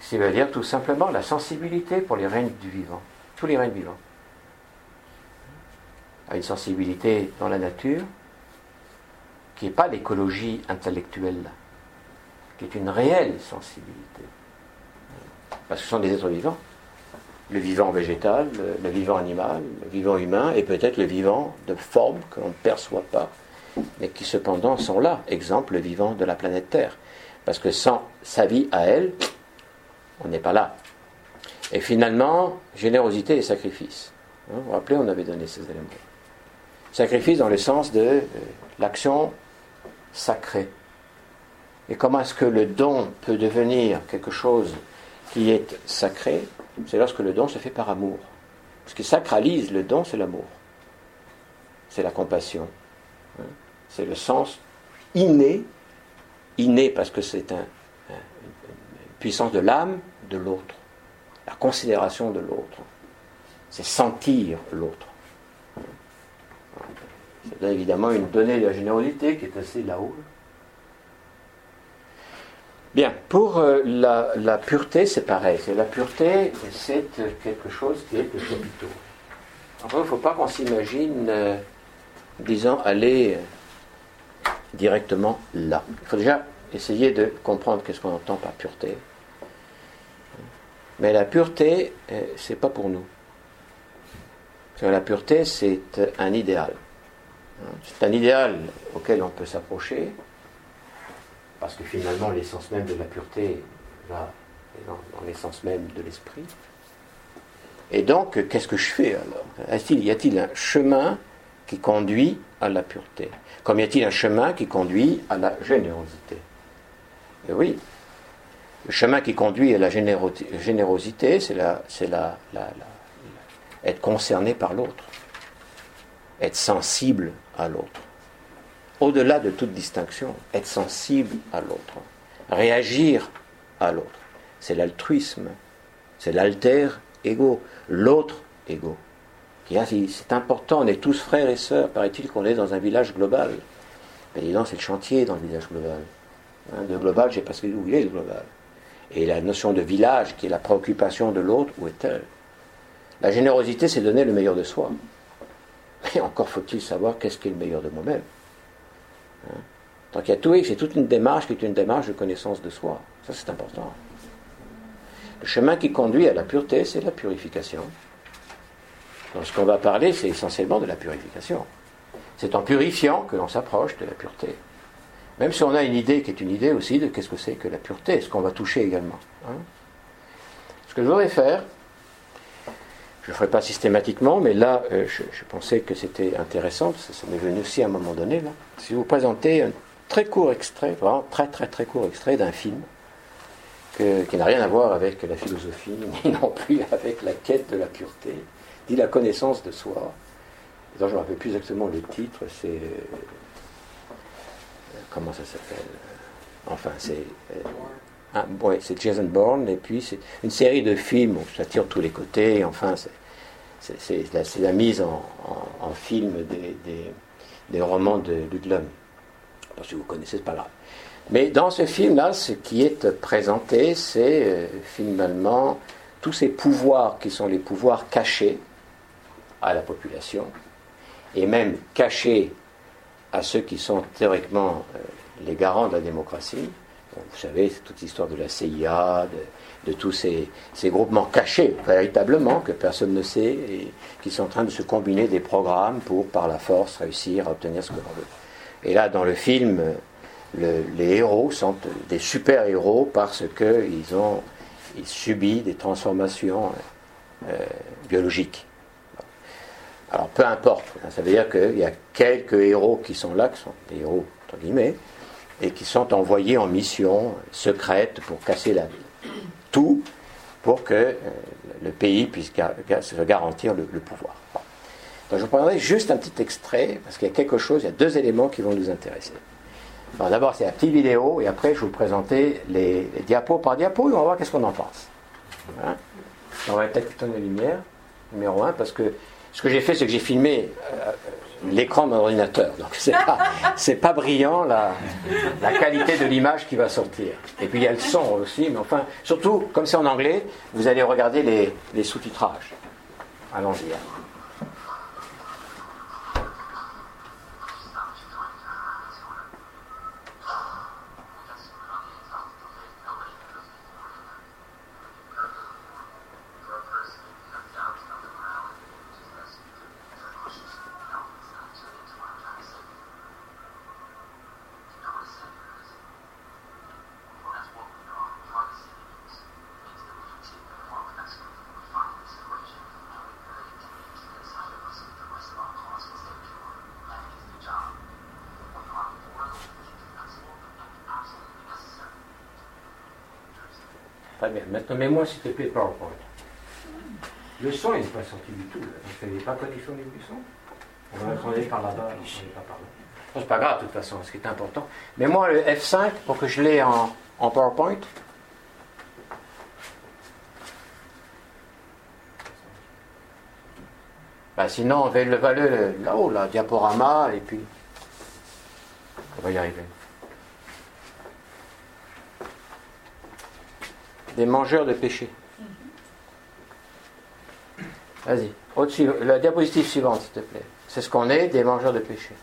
cest à dire tout simplement la sensibilité pour les règnes du vivant, tous les règnes vivants. À une sensibilité dans la nature qui n'est pas l'écologie intellectuelle, qui est une réelle sensibilité. Parce que ce sont des êtres vivants. Le vivant végétal, le, vivant animal, le vivant humain et peut-être le vivant de forme que l'on ne perçoit pas mais qui cependant sont là, exemple vivant de la planète Terre. Parce que sans sa vie à elle, on n'est pas là. Et finalement, générosité et sacrifice. Hein, vous vous rappelez, on avait donné ces éléments. Sacrifice dans le sens de euh, l'action sacrée. Et comment est-ce que le don peut devenir quelque chose qui est sacré? C'est lorsque le don se fait par amour. Ce qui sacralise le don, c'est l'amour. C'est la compassion. Hein? C'est le sens inné, inné parce que c'est un, une puissance de l'âme de l'autre, la considération de l'autre. C'est sentir l'autre. C'est évidemment une donnée de la générosité qui est assez là-haut. Bien, pour euh, la, pureté, c'est pareil. La pureté, c'est quelque chose qui est de capitaux. Enfin, il ne faut pas qu'on s'imagine, euh, disons, aller directement là. Il faut déjà essayer de comprendre qu'est-ce qu'on entend par pureté. Mais la pureté, euh, c'est pas pour nous. La pureté, c'est un idéal. C'est un idéal auquel on peut s'approcher, parce que finalement, l'essence même de la pureté, là, est dans, l'essence même de l'esprit. Et donc, qu'est-ce que je fais alors? Y a-t-il un chemin qui conduit à la pureté? Comme y a-t-il un chemin qui conduit à la générosité? Et Oui. Le chemin qui conduit à la générosité, c'est la, la, la, être concerné par l'autre, être sensible à l'autre. Au-delà de toute distinction, être sensible à l'autre, réagir à l'autre. C'est l'altruisme, c'est l'alter ego, l'autre ego. C'est important, on est tous frères et sœurs. Paraît-il qu'on est dans un village global. Mais disons, c'est le chantier dans le village global. Hein, de global, j'ai pas ce que vous voulez, le global. Et la notion de village, qui est la préoccupation de l'autre, où est-elle? La générosité, c'est donner le meilleur de soi. Mais encore faut-il savoir qu'est-ce qui est le meilleur de moi-même. Hein Donc il y a tout, c'est toute une démarche qui est une démarche de connaissance de soi. Ça, c'est important. Le chemin qui conduit à la pureté, c'est la purification. Donc ce qu'on va parler, c'est essentiellement de la purification. C'est en purifiant que l'on s'approche de la pureté. Même si on a une idée qui est une idée aussi de qu'est-ce que c'est que la pureté, ce qu'on va toucher également. Hein. Ce que je voudrais faire, je ne ferai pas systématiquement, mais là, euh, je, pensais que c'était intéressant, ça, ça m'est venu aussi à un moment donné, là. Si vous présentez un très court extrait, vraiment très très très court extrait d'un film, qui n'a rien à voir avec la philosophie, ni non plus avec la quête de la pureté, dit la connaissance de soi. je ne me rappelle plus exactement le titre, c'est. Euh, comment ça s'appelle? Enfin, c'est. Euh, c'est Jason Bourne, et puis c'est une série de films, ça tire tous les côtés, enfin, c'est la, mise en, film des, romans de Ludlum. Si vous connaissez, c'est pas grave. Mais dans ce film-là, ce qui est présenté, c'est euh, finalement tous ces pouvoirs qui sont les pouvoirs cachés à la population, et même cachés à ceux qui sont théoriquement euh, les garants de la démocratie. Vous savez, toute l'histoire de la CIA, de, tous ces, groupements cachés, véritablement, que personne ne sait, et qui sont en train de se combiner des programmes pour, par la force, réussir à obtenir ce que l'on veut. Et là, dans le film, les héros sont des super-héros parce qu'ils ont ils subissent des transformations euh, biologiques. Alors peu importe, hein, ça veut dire qu'il y a quelques héros qui sont là, qui sont des héros entre guillemets, et qui sont envoyés en mission secrète pour casser. Tout pour que euh, le pays puisse se garantir le, pouvoir. Donc je vous prendrai juste un petit extrait, parce qu'il y a quelque chose, il y a deux éléments qui vont nous intéresser. D'abord, c'est la petite vidéo, et après, je vais vous présenter les, diapos par diapo, et on va voir qu'est-ce qu'on en pense. Hein? On va peut-être éteindre la lumière, numéro un, parce que ce que j'ai fait, c'est que j'ai filmé euh, l'écran de mon ordinateur. Donc, c'est pas, pas brillant la, la qualité de l'image qui va sortir. Et puis, il y a le son aussi, mais enfin, surtout, comme c'est en anglais, vous allez regarder les, les sous-titrages. Allons-y. Mets-moi s'il te plaît PowerPoint. Le son, il n'est pas sorti du tout. il n'est pas connexion du son. On va attendre par là-bas. C'est pas grave, de toute façon, ce qui est important. Mets-moi le F5 pour que je l'ai en, PowerPoint. Ben, sinon, on va le valer là-haut, là, diaporama, et puis on va y arriver. Des mangeurs de péché. Vas-y, la diapositive suivante, s'il te plaît. C'est ce qu'on est, des mangeurs de péché.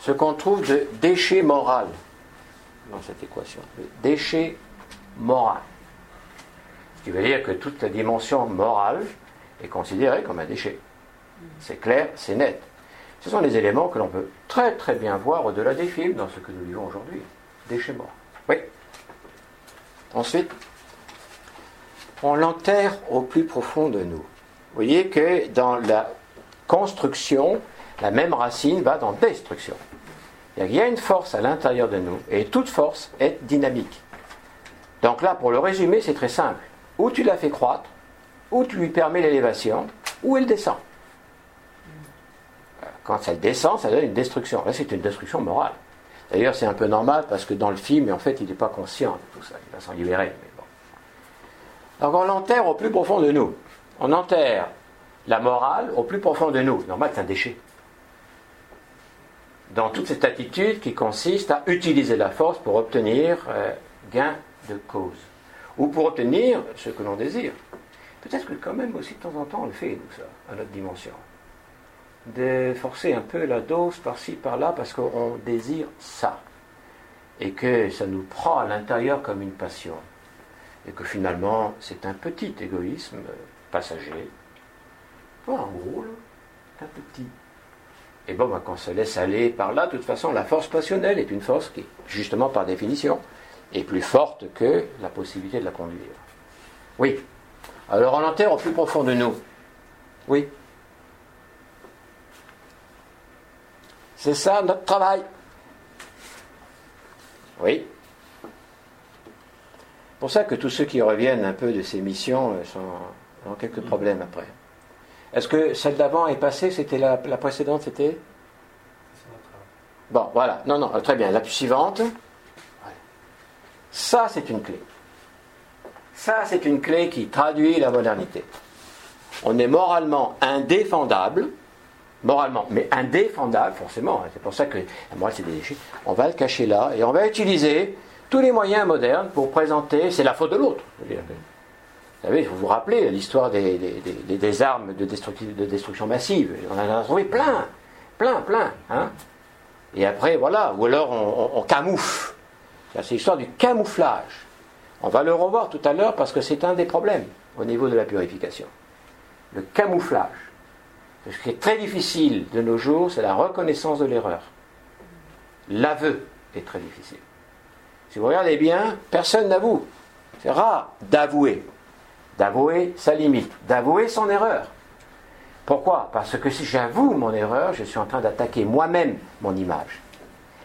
Ce qu'on trouve de déchet moral. dans cette équation. Déchet moral. Ce qui veut dire que toute la dimension morale est considérée comme un déchet. C'est clair, c'est net. Ce sont les éléments que l'on peut très très bien voir au-delà des films dans ce que nous vivons aujourd'hui. Déchet moral. Oui. Ensuite, on l'enterre au plus profond de nous. Vous voyez que dans la construction, la même racine va dans destruction. Il y a une force à l'intérieur de nous, et toute force est dynamique. Donc là, pour le résumer, c'est très simple. Ou tu la fais croître, ou tu lui permets l'élévation, ou elle descend. Quand elle descend, ça donne une destruction. Là, c'est une destruction morale. D'ailleurs, c'est un peu normal parce que dans le film, en fait, il n'est pas conscient de tout ça. Il va s'en libérer. Donc, on l'enterre au plus profond de nous. On enterre la morale au plus profond de nous. Normal, c'est un déchet. Dans toute cette attitude qui consiste à utiliser la force pour obtenir euh, gain de cause. Ou pour obtenir ce que l'on désire. Peut-être que quand même aussi de temps en temps on le fait, nous, ça, à notre dimension de forcer un peu la dose par-ci, par-là, parce qu'on désire ça. Et que ça nous prend à l'intérieur comme une passion. Et que finalement, c'est un petit égoïsme passager. en gros, un petit. Et bon, bah, quand on se laisse aller par là, de toute façon, la force passionnelle est une force qui, justement par définition, est plus forte que la possibilité de la conduire. Oui. Alors on enterre au plus profond de nous. Oui. C'est ça notre travail. Oui. Pour ça que tous ceux qui reviennent un peu de ces missions euh, sont, ont quelques problèmes après. Est-ce que celle d'avant est passée? C'était la, précédente C'était? Bon, voilà. Non, non, très bien. La suivante. Ça, c'est une clé. Ça, c'est une clé qui traduit la modernité. On est moralement indéfendable moralement, mais indéfendable, forcément. Hein. C'est pour ça que la morale, c'est des déchets. On va le cacher là et on va utiliser tous les moyens modernes pour présenter. C'est la faute de l'autre. Vous savez, vous vous rappelez l'histoire des, des, armes de destruction, de destruction, massive. On en a trouvé plein, plein, plein. Hein. et après, voilà, ou alors on, on camoufle. C'est l'histoire du camouflage. On va le revoir tout à l'heure parce que c'est un des problèmes au niveau de la purification. Le camouflage. Ce qui est très difficile de nos jours, c'est la reconnaissance de l'erreur. L'aveu est très difficile. Si vous regardez bien, personne n'avoue. C'est rare d'avouer. D'avouer sa limite, d'avouer son erreur. Pourquoi? Parce que si j'avoue mon erreur, je suis en train d'attaquer moi-même mon image.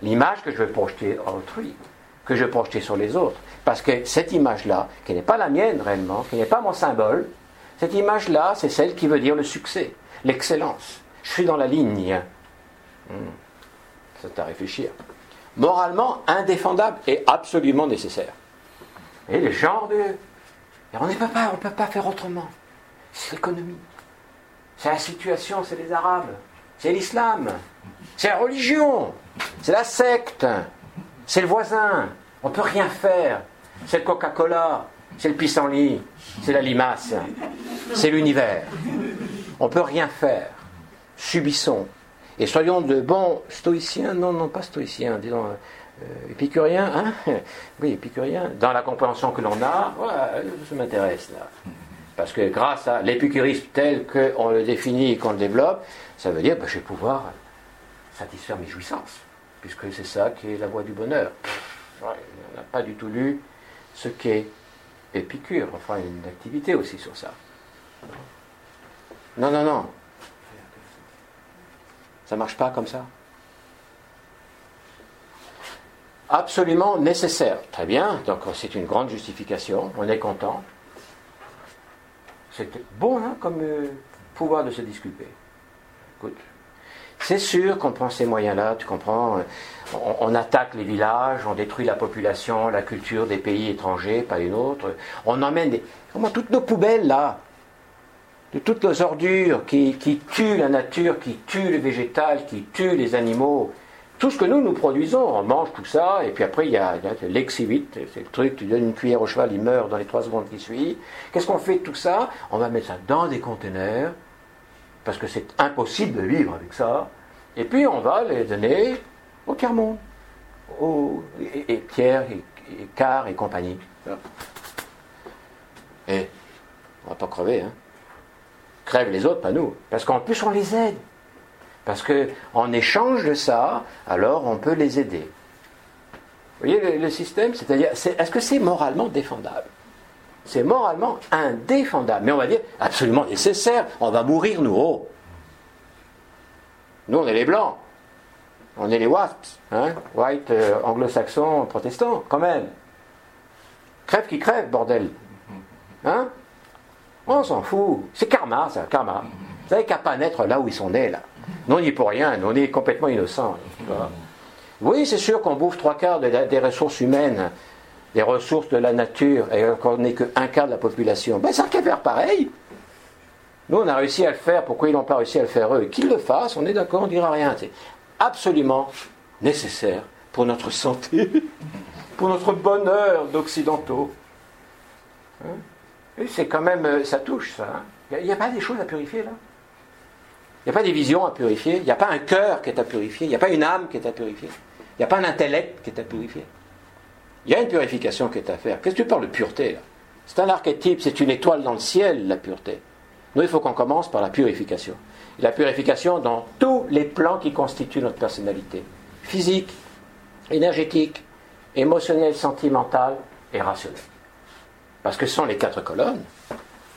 L'image que je veux projeter à autrui, que je veux projeter sur les autres. Parce que cette image-là, qui n'est pas la mienne réellement, qui n'est pas mon symbole, cette image-là, c'est celle qui veut dire le succès l'excellence. Je suis dans la ligne. Hmm. C'est à réfléchir. Moralement indéfendable et absolument nécessaire. Et le genre de. On ne peut pas, peut pas faire autrement. C'est l'économie. C'est la situation, c'est les Arabes. C'est l'islam. C'est la religion. C'est la secte. C'est le voisin. On ne peut rien faire. C'est le Coca-Cola. C'est le pissenlit. C'est la limace. C'est l'univers. On ne peut rien faire. Subissons. Et soyons de bons stoïciens, non, non, pas stoïciens, disons euh, épicuriens, hein Oui, épicuriens, dans la compréhension que l'on a, ça m'intéresse là. Parce que grâce à l'épicurisme tel qu'on le définit et qu'on le développe, ça veut dire que ben, je vais pouvoir satisfaire mes jouissances, puisque c'est ça qui est la voie du bonheur. on n'a pas du tout lu ce qu'est Épicure, enfin une activité aussi sur ça. Non, non, non. Ça ne marche pas comme ça. Absolument nécessaire. Très bien, donc c'est une grande justification, on est content. C'est bon hein, comme euh, pouvoir de se disculper. Écoute, c'est sûr qu'on prend ces moyens-là, tu comprends, euh, on, attaque les villages, on détruit la population, la culture des pays étrangers, pas une autre. On emmène des, comment, toutes nos poubelles là, de toutes nos ordures qui, tuent la nature, qui tuent le végétal, qui tuent les animaux. Tout ce que nous, nous produisons, on mange tout ça, et puis après, il y a, l'exivite, c'est le truc, tu donnes une cuillère au cheval, il meurt dans les trois secondes qui suivent. Qu'est-ce qu'on fait de tout ça? On va mettre ça dans des conteneurs, parce que c'est impossible de vivre avec ça, et puis on va les donner au tiers-monde, et, Pierre, et, et Car et compagnie. Et on va pas crever, hein. Crèvent les autres, pas nous. Parce qu'en plus, on les aide. Parce qu'en échange de ça, alors on peut les aider. Vous voyez le, système? C'est-à-dire, est-ce que c'est moralement défendable? C'est moralement indéfendable. Mais on va dire absolument nécessaire. On va mourir, nous. Oh. Nous, on est les blancs. On est les whites, hein? White euh, anglo-saxons, protestants, quand même. Crève qui crève, bordel. Hein? On s'en fout. C'est karma, ça, karma. Vous savez qu'à pas naître là où ils sont nés, là. Nous, on n'y est pour rien. On est complètement innocents. Oui, c'est sûr qu'on bouffe trois quarts des ressources humaines, des ressources de la nature, et qu'on n'est qu'un quart de la population. Ben, ça qu'à faire pareil. Nous, on a réussi à le faire. Pourquoi ils n'ont pas réussi à le faire eux? Qu'ils le fassent, on est d'accord, on ne dira rien. C'est absolument nécessaire pour notre santé, pour notre bonheur d'occidentaux. Hein? C'est quand même, euh, ça touche ça. Il hein. n'y a, pas des choses à purifier là? Il n'y a pas des visions à purifier Il n'y a pas un cœur qui est à purifier Il n'y a pas une âme qui est à purifier Il n'y a pas un intellect qui est à purifier Il y a une purification qui est à faire. Qu'est-ce que tu parles de pureté là? C'est un archétype, c'est une étoile dans le ciel, la pureté. Nous, il faut qu'on commence par la purification. la purification dans tous les plans qui constituent notre personnalité. Physique, énergétique, émotionnel, sentimental et rationnel. Parce que sont les quatre colonnes.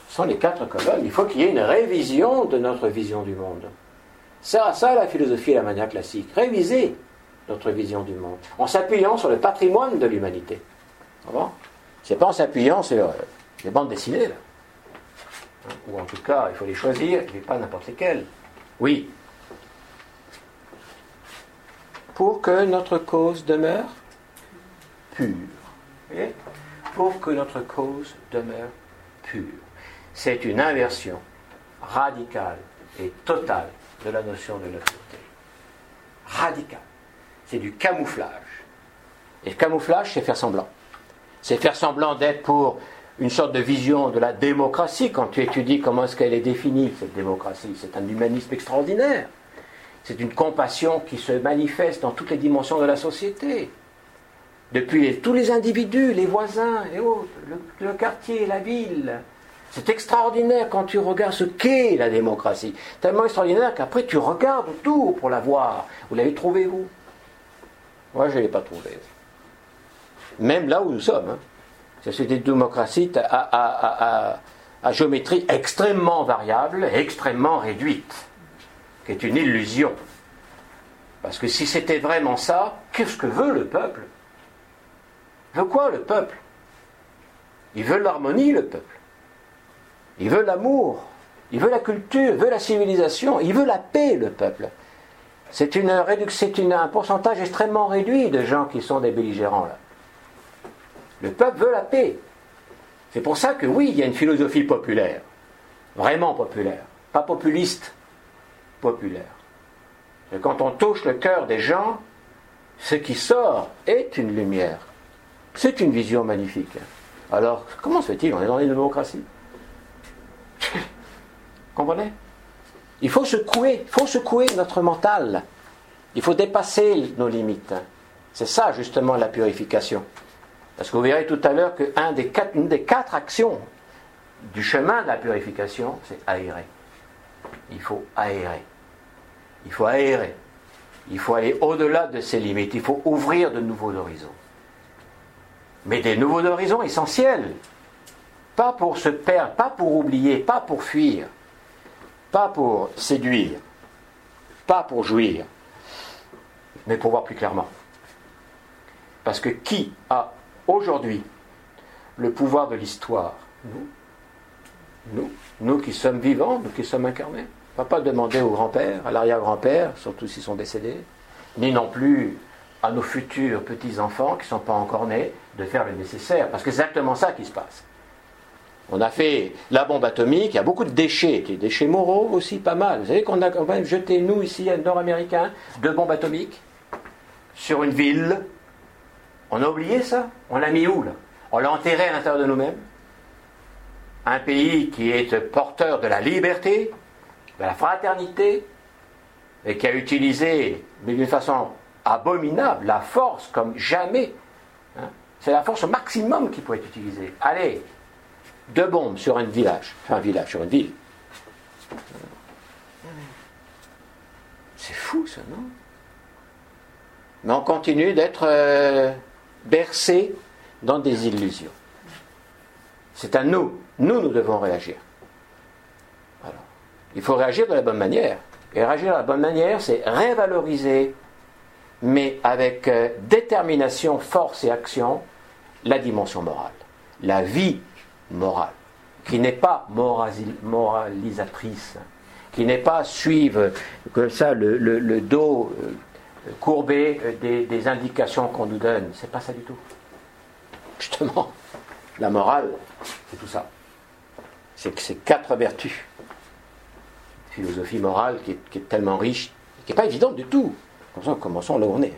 Sont les quatre colonnes. Il faut qu'il y ait une révision de notre vision du monde. C'est ça la philosophie et la manière classique. Réviser notre vision du monde. En s'appuyant sur le patrimoine de l'humanité. C'est pas en s'appuyant sur les bandes dessinées, là. Ou en tout cas, il faut les choisir, mais pas n'importe lesquelles. Oui. Pour que notre cause demeure pure pour que notre cause demeure pure. C'est une inversion radicale et totale de la notion de la pureté. Radicale. C'est du camouflage. Et le camouflage, c'est faire semblant. C'est faire semblant d'être pour une sorte de vision de la démocratie quand tu étudies comment est-ce qu'elle est définie, cette démocratie. C'est un humanisme extraordinaire. C'est une compassion qui se manifeste dans toutes les dimensions de la société depuis tous les individus, les voisins et autres, le, quartier, la ville. C'est extraordinaire quand tu regardes ce qu'est la démocratie. Tellement extraordinaire qu'après tu regardes autour pour la voir. Vous l'avez trouvé vous? Moi je ne l'ai pas trouvé. Même là où nous sommes. Hein. C'est une démocratie à, à, géométrie extrêmement variable, extrêmement réduite, qui est une illusion. Parce que si c'était vraiment ça, qu'est-ce que veut le peuple? Veut quoi le peuple? Il veut l'harmonie, le peuple. Il veut l'amour. Il veut la culture, il veut la civilisation, il veut la paix, le peuple. C'est une, c'est un pourcentage extrêmement réduit de gens qui sont des belligérants là. Le peuple veut la paix. C'est pour ça que oui, il y a une philosophie populaire, vraiment populaire, pas populiste, populaire. Quand on touche le cœur des gens, ce qui sort est une lumière. C'est une vision magnifique. Alors, comment se fait-il? On est dans une démocratie. Comprenez? Il faut secouer, il faut secouer notre mental. Il faut dépasser nos limites. C'est ça justement la purification. Parce que vous verrez tout à l'heure qu'une des, des quatre actions du chemin de la purification, c'est aérer. Il faut aérer. Il faut aérer. Il faut aller au-delà de ses limites. Il faut ouvrir de nouveaux horizons mais des nouveaux horizons essentiels. Pas pour se perdre, pas pour oublier, pas pour fuir, pas pour séduire, pas pour jouir, mais pour voir plus clairement. Parce que qui a aujourd'hui le pouvoir de l'histoire? Nous. Nous. Nous qui sommes vivants, nous qui sommes incarnés. On ne va pas demander au grand-père, à l'arrière-grand-père, surtout s'ils sont décédés, ni non plus à nos futurs petits-enfants qui ne sont pas encore nés de faire le nécessaire, parce que c'est exactement ça qui se passe. On a fait la bombe atomique, il y a beaucoup de déchets, des déchets moraux aussi pas mal. Vous savez qu'on a quand même jeté, nous ici, nord-américains, deux bombes atomiques sur une ville. On a oublié ça On l'a mis où là? On l'a enterré à l'intérieur de nous-mêmes. Un pays qui est porteur de la liberté, de la fraternité, et qui a utilisé, mais d'une façon abominable, la force comme jamais. Hein. C'est la force maximum qui peut être utilisée. Allez, deux bombes sur un village, enfin un village, sur une ville. C'est fou ça, non? Mais on continue d'être euh, bercé dans des illusions. C'est à nous. Nous, nous devons réagir. Il faut réagir de la bonne manière. Et réagir de la bonne manière, c'est révaloriser, mais avec euh, détermination, force et action, la dimension morale, la vie morale, qui n'est pas moralisatrice, qui n'est pas suivre comme ça le, dos euh, courbé euh, des, indications qu'on nous donne. C'est pas ça du tout. Justement, la morale, c'est tout ça. C'est ces quatre vertus. Philosophie morale qui est, tellement riche, qui n'est pas évidente du tout. Commençons là où on est.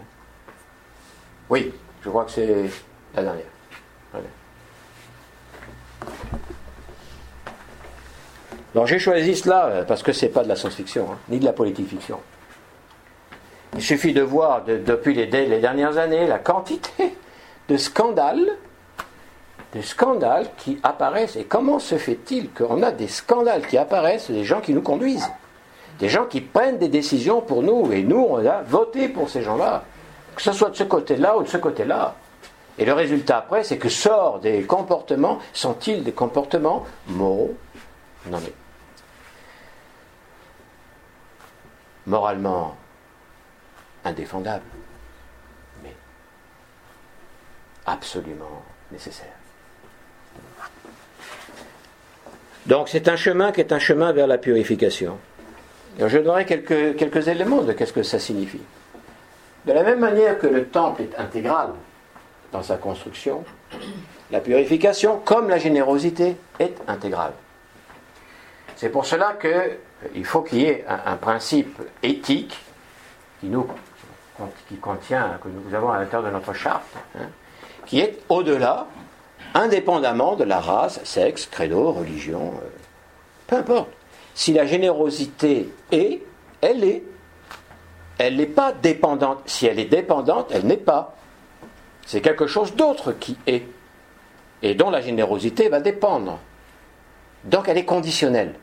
Oui, je crois que c'est la dernière. Alors j'ai choisi cela euh, parce que ce n'est pas de la science-fiction, hein, ni de la politique-fiction. Il suffit de voir depuis les, les, dernières années la quantité de scandales des scandales qui apparaissent. Et comment se fait-il qu'on a des scandales qui apparaissent des gens qui nous conduisent? Des gens qui prennent des décisions pour nous. Et nous, on a voté pour ces gens-là. Que ce soit de ce côté-là ou de ce côté-là. Et le résultat après, c'est que sortent des comportements, sont-ils des comportements moraux? Non mais. Moralement indéfendables, mais absolument nécessaires. Donc c'est un chemin qui est un chemin vers la purification. Je donnerai quelques, éléments de qu'est-ce que ça signifie. De la même manière que le temple est intégral dans sa construction, la purification, comme la générosité, est intégrale. C'est pour cela qu'il faut qu'il y ait un, principe éthique qui, nous, qui contient, que nous avons à l'intérieur de notre charte, hein, qui est au-delà indépendamment de la race, sexe, credo, religion, euh, peu importe. Si la générosité est, elle est. Elle n'est pas dépendante. Si elle est dépendante, elle n'est pas. C'est quelque chose d'autre qui est. Et dont la générosité va dépendre. Donc elle est conditionnelle.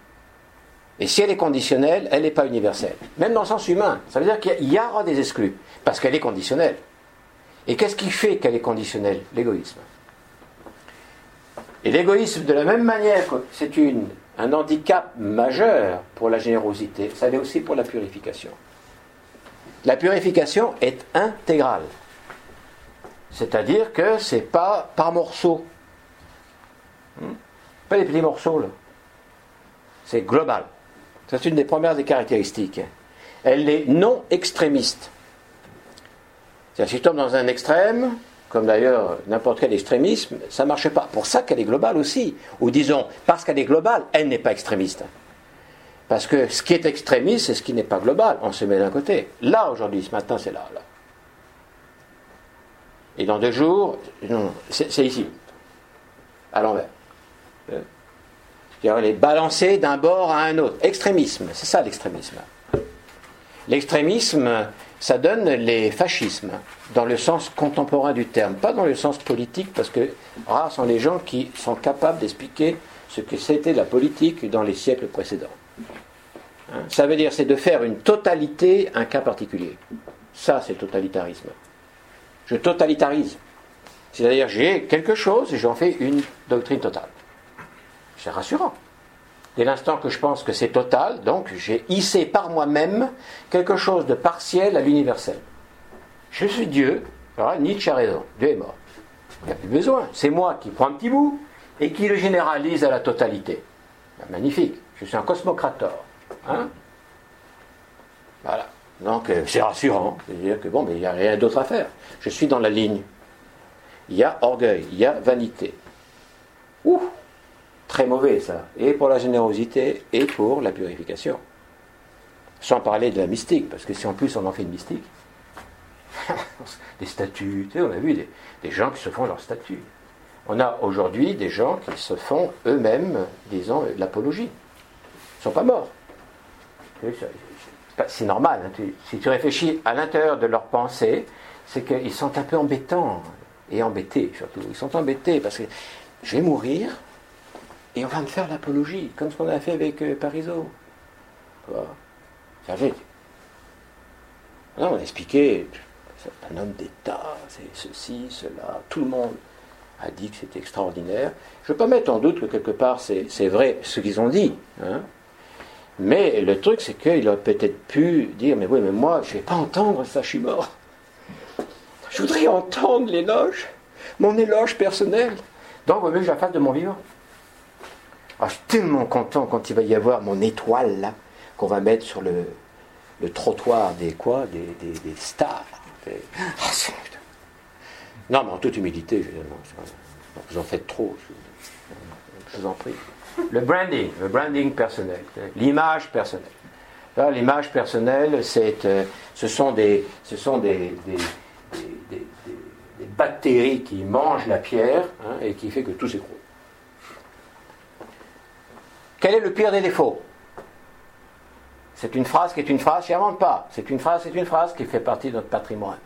Et si elle est conditionnelle, elle n'est pas universelle. Même dans le sens humain. Ça veut dire qu'il y aura des exclus. Parce qu'elle est conditionnelle. Et qu'est-ce qui fait qu'elle est conditionnelle? L'égoïsme. Et l'égoïsme, de la même manière c'est un handicap majeur pour la générosité, ça l'est aussi pour la purification. La purification est intégrale. C'est-à-dire que c'est pas par morceaux. Hmm? Pas les petits morceaux, là. C'est global. C'est une des premières des caractéristiques. Elle est non extrémiste. Si je tombe dans un extrême, comme d'ailleurs n'importe quel extrémisme, ça ne marche pas. Pour ça qu'elle est globale aussi. Ou disons, parce qu'elle est globale, elle n'est pas extrémiste. Parce que ce qui est extrémiste, c'est ce qui n'est pas global. On se met d'un côté. Là, aujourd'hui, ce matin, c'est là, là. Et dans deux jours, c'est ici. À l'envers. Euh, elle est balancée d'un bord à un autre. Extrémisme, c'est ça l'extrémisme. L'extrémisme, ça donne les fascismes, dans le sens contemporain du terme, pas dans le sens politique, parce que rares sont les gens qui sont capables d'expliquer ce que c'était la politique dans les siècles précédents. Hein? ça veut dire, c'est de faire une totalité un cas particulier. Ça, c'est totalitarisme. Je totalitarise. C'est-à-dire, j'ai quelque chose et j'en fais une doctrine totale. C'est rassurant. Dès l'instant que je pense que c'est total, donc j'ai hissé par moi-même quelque chose de partiel à l'universel. Je suis Dieu, alors Nietzsche a raison, Dieu est mort. Il n'y a plus besoin. C'est moi qui prends un petit bout et qui le généralise à la totalité. Ben, magnifique. Je suis un cosmocrator. Hein voilà. Donc euh, c'est rassurant. C'est-à-dire que bon, mais il n'y a rien d'autre à faire. Je suis dans la ligne. Il y a orgueil, il y a vanité. Ouh Très mauvais ça, et pour la générosité et pour la purification. Sans parler de la mystique, parce que si en plus on en fait une mystique, des statues, tu sais, on a vu des, gens qui se font leur statut. On a aujourd'hui des gens qui se font eux-mêmes, disons, l'apologie. Ils ne sont pas morts. C'est normal. Hein, si tu réfléchis à l'intérieur de leurs pensées, c'est qu'ils sont un peu embêtants et embêtés surtout. Ils sont embêtés parce que je vais mourir et on va me faire l'apologie, comme ce qu'on a fait avec euh, Parisot. Ça Non, on a expliqué, c'est un homme d'État, c'est ceci, cela, tout le monde a dit que c'était extraordinaire. Je ne veux pas mettre en doute que quelque part c'est vrai ce qu'ils ont dit. Hein. Mais le truc, c'est qu'il aurait peut-être pu dire Mais oui, mais moi, je ne vais pas entendre ça, je suis mort. Je voudrais entendre l'éloge, mon éloge personnel. Donc, que je la fasse de mon vivant. Ah, je suis tellement content quand il va y avoir mon étoile, là, qu'on va mettre sur le, trottoir des quoi? Des, stars. Ah, non, mais en toute humilité, vous en faites trop, je, vous en prie. Le branding, le branding personnel, l'image personnelle. L'image personnelle, c'est, euh, ce sont, des, ce sont des, des, bactéries qui mangent la pierre hein, et qui fait que tout s'écroule. Quel est le pire des défauts? C'est une phrase qui est une phrase, je n'invente pas. C'est une phrase, c'est une phrase qui fait partie de notre patrimoine.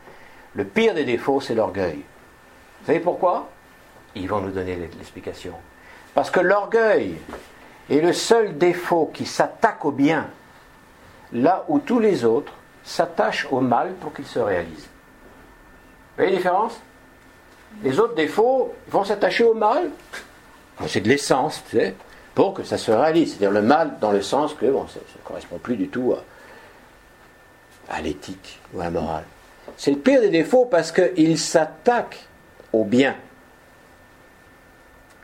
Le pire des défauts, c'est l'orgueil. Vous savez pourquoi? Ils vont nous donner l'explication. Parce que l'orgueil est le seul défaut qui s'attaque au bien, là où tous les autres s'attachent au mal pour qu'il se réalise. Vous voyez la différence? Les autres défauts vont s'attacher au mal? C'est de l'essence, tu sais, pour que ça se réalise. C'est-à-dire le mal dans le sens que bon, ça ne correspond plus du tout à, l'éthique ou à la morale. C'est le pire des défauts parce qu'il s'attaque au bien.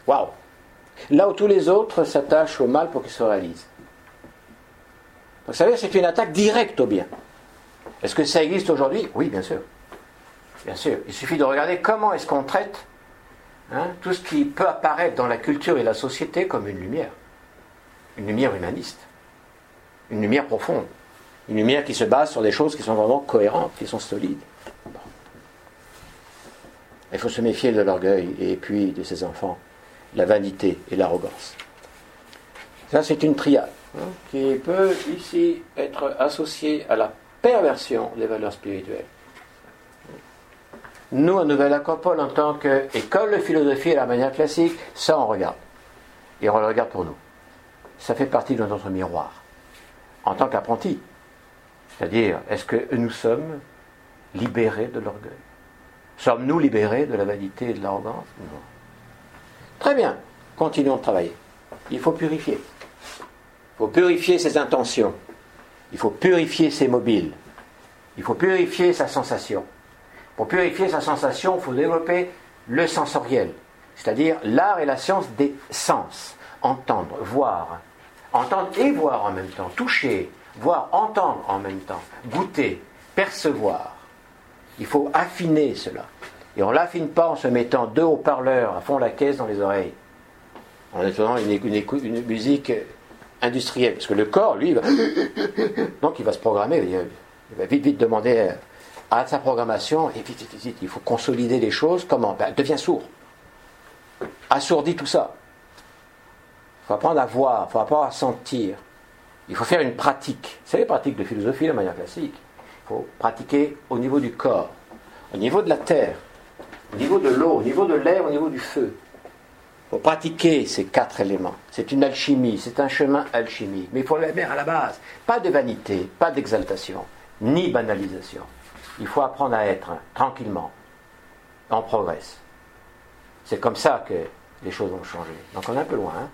Waouh Là où tous les autres s'attachent au mal pour qu'il se réalise. Vous savez, c'est une attaque directe au bien. Est-ce que ça existe aujourd'hui? Oui, bien sûr. Bien sûr. Il suffit de regarder comment est-ce qu'on traite hein, tout ce qui peut apparaître dans la culture et la société comme une lumière. Une lumière humaniste. Une lumière profonde. Une lumière qui se base sur des choses qui sont vraiment cohérentes, qui sont solides. Il faut se méfier de l'orgueil et puis de ses enfants, la vanité et l'arrogance. Ça, c'est une triade hein, qui peut ici être associée à la perversion des valeurs spirituelles. Nous, à Nouvelle Acropole, en tant qu'école de philosophie à la manière classique, ça on regarde. Et on le regarde pour nous. Ça fait partie de notre miroir. En tant qu'apprenti, c'est-à-dire, est-ce que nous sommes libérés de l'orgueil? Sommes-nous libérés de la vanité et de l'arrogance? Non. Très bien, continuons de travailler. Il faut purifier. Il faut purifier ses intentions. Il faut purifier ses mobiles. Il faut purifier sa sensation. Pour purifier sa sensation, il faut développer le sensoriel, c'est-à-dire l'art et la science des sens. Entendre, voir. Entendre et voir en même temps. Toucher, voir, entendre en même temps, goûter, percevoir. Il faut affiner cela. Et on ne l'affine pas en se mettant deux haut-parleurs à fond la caisse dans les oreilles, en entendant une, une, musique industrielle. Parce que le corps, lui, va... donc il va se programmer, il va vite, vite demander à sa programmation, et vite, vite, vite, il faut consolider les choses. Comment? Ben, Devient sourd. Assourdit tout ça. Il faut apprendre à voir, il faut apprendre à sentir. Il faut faire une pratique. C'est les pratiques de philosophie de manière classique. Il faut pratiquer au niveau du corps, au niveau de la terre, au niveau de l'eau, au niveau de l'air, au niveau du feu. Il faut pratiquer ces quatre éléments. C'est une alchimie, c'est un chemin alchimique. Mais il faut le mettre à la base. Pas de vanité, pas d'exaltation, ni banalisation. Il faut apprendre à être tranquillement, en progrès. C'est comme ça que les choses vont changer. Donc on est un peu loin. Hein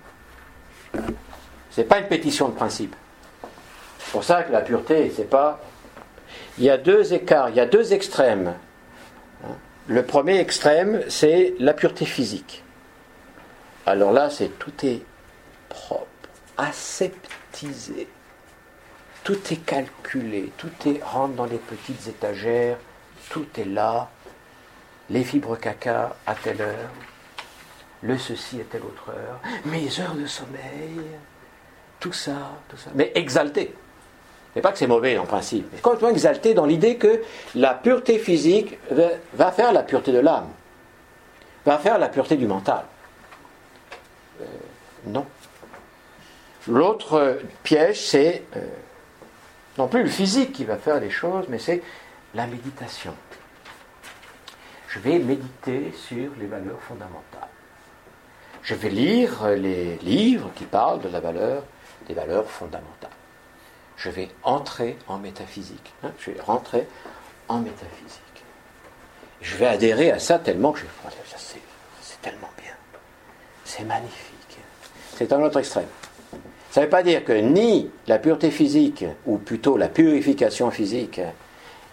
ce n'est pas une pétition de principe. C'est pour ça que la pureté, c'est pas. Il y a deux écarts, il y a deux extrêmes. Hein. Le premier extrême, c'est la pureté physique. Alors là, c'est tout est propre, aseptisé. Tout est calculé, tout est rentre dans les petites étagères, tout est là. Les fibres caca à telle heure, le ceci à telle autre heure, mes heures de sommeil, tout ça, tout ça, mais exalté. C'est pas que c'est mauvais en principe, mais complètement exalté dans l'idée que la pureté physique va faire la pureté de l'âme, va faire la pureté du mental. Euh, non. L'autre piège, c'est euh, Non plus le physique qui va faire les choses, mais c'est la méditation. Je vais méditer sur les valeurs fondamentales. Je vais lire les livres qui parlent de la valeur, des valeurs fondamentales. Je vais entrer en métaphysique. Hein. je vais rentrer en métaphysique. Je vais adhérer à ça tellement que je c'est tellement bien. C'est magnifique. C'est un autre extrême. Ça ne veut pas dire que ni la pureté physique, ou plutôt la purification physique,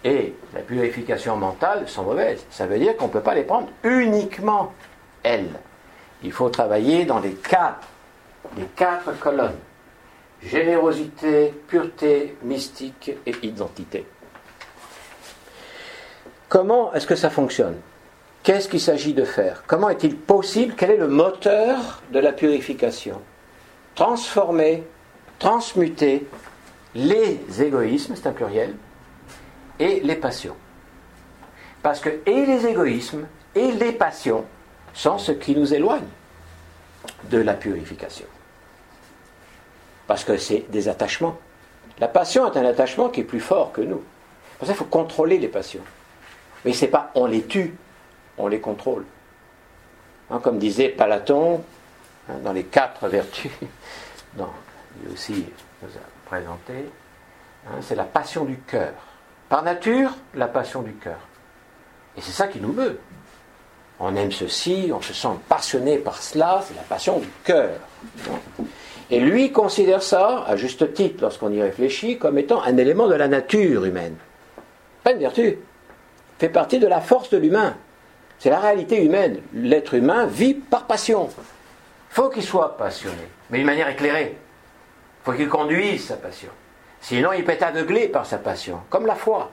et la purification mentale sont mauvaises. Ça veut dire qu'on ne peut pas les prendre uniquement elles. Il faut travailler dans les quatre, les quatre colonnes. Générosité, pureté, mystique et identité. Comment est-ce que ça fonctionne? Qu'est-ce qu'il s'agit de faire? Comment est-il possible? Quel est le moteur de la purification? Transformer, transmuter les égoïsmes, c'est un pluriel, et les passions. Parce que et les égoïsmes et les passions sont ce qui nous éloigne de la purification. Parce que c'est des attachements. La passion est un attachement qui est plus fort que nous. Pour ça, il faut contrôler les passions. Mais c'est pas on les tue, on les contrôle. Hein, comme disait Platon, dans les quatre vertus, non, lui aussi nous a présenté, hein, c'est la passion du cœur. Par nature, la passion du cœur. Et c'est ça qui nous veut. On aime ceci, on se sent passionné par cela, c'est la passion du cœur. Et lui considère ça, à juste titre, lorsqu'on y réfléchit, comme étant un élément de la nature humaine. Pas une vertu. Fait partie de la force de l'humain. C'est la réalité humaine. L'être humain vit par passion. Faut qu'il soit passionné, mais d'une manière éclairée. Faut qu'il conduise sa passion. Sinon, il peut être aveuglé par sa passion, comme la foi.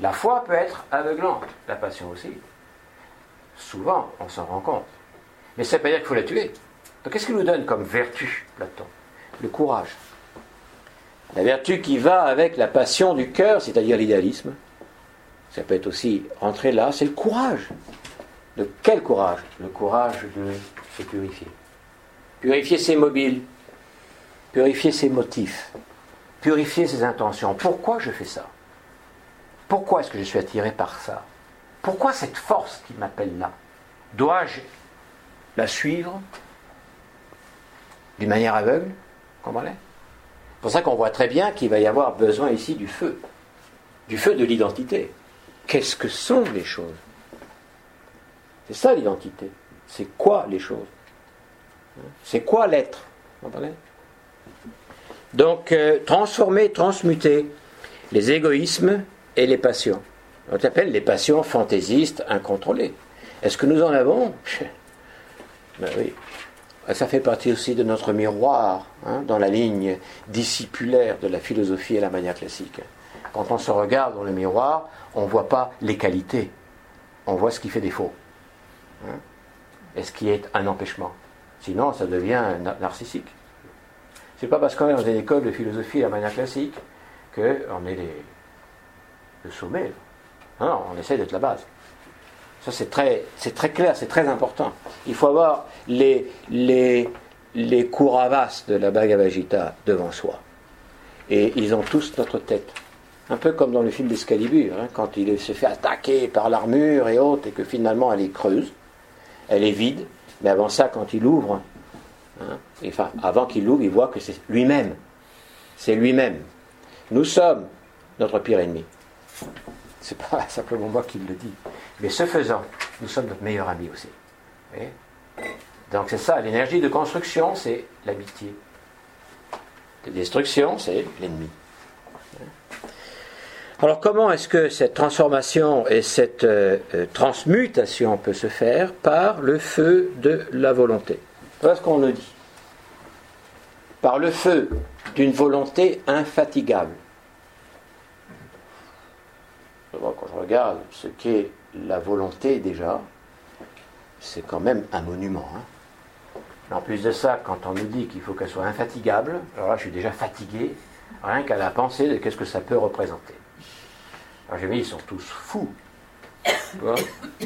La foi peut être aveuglante, la passion aussi. Souvent, on s'en rend compte. Mais ça ne veut pas dire qu'il faut la tuer. Donc, qu'est-ce qu'il nous donne comme vertu, Platon? Le courage. La vertu qui va avec la passion du cœur, c'est-à-dire l'idéalisme. Ça peut être aussi rentrer là, c'est le courage. De quel courage? Le courage de se purifier. Purifier ses mobiles, purifier ses motifs, purifier ses intentions. Pourquoi je fais ça? Pourquoi est-ce que je suis attiré par ça? Pourquoi cette force qui m'appelle là? Dois-je la suivre d'une manière aveugle? C'est pour ça qu'on voit très bien qu'il va y avoir besoin ici du feu, du feu de l'identité. Qu'est-ce que sont les choses? C'est ça l'identité. C'est quoi les choses? C'est quoi l'être? Donc, euh, transformer, transmuter les égoïsmes et les passions. On appelle les passions fantaisistes incontrôlées. Est-ce que nous en avons? Ben oui. Ça fait partie aussi de notre miroir, hein, dans la ligne discipulaire de la philosophie et la manière classique. Quand on se regarde dans le miroir, on ne voit pas les qualités, on voit ce qui fait défaut. Hein, et ce qui est un empêchement? Sinon, ça devient narcissique. C'est pas parce qu'on est dans une école de philosophie à manière classique qu'on est les, le sommet. Non, on essaie d'être la base. Ça, c'est très, très clair, c'est très important. Il faut avoir les, les, les de la Bhagavad Gita devant soi. Et ils ont tous notre tête. Un peu comme dans le film d'Escalibur, hein, quand il se fait attaquer par l'armure et autres, et que finalement elle est creuse, elle est vide, mais avant ça, quand il ouvre, enfin, avant qu'il l'ouvre, il voit que c'est lui-même. C'est lui-même. Nous sommes notre pire ennemi. C'est pas simplement moi qui le dis. Mais ce faisant, nous sommes notre meilleur ami aussi. Donc c'est ça, l'énergie de construction, c'est l'amitié. De destruction, c'est l'ennemi. Alors comment est-ce que cette transformation et cette euh, euh, transmutation peut se faire Par le feu de la volonté? Voilà ce qu'on nous dit. Par le feu d'une volonté infatigable. Quand je regarde ce qu'est la volonté déjà, c'est quand même un monument. Hein. En plus de ça, quand on nous dit qu'il faut qu'elle soit infatigable, alors là je suis déjà fatigué, rien qu'à la pensée de qu'est-ce que ça peut représenter. Alors j'ai dit, ils sont tous fous.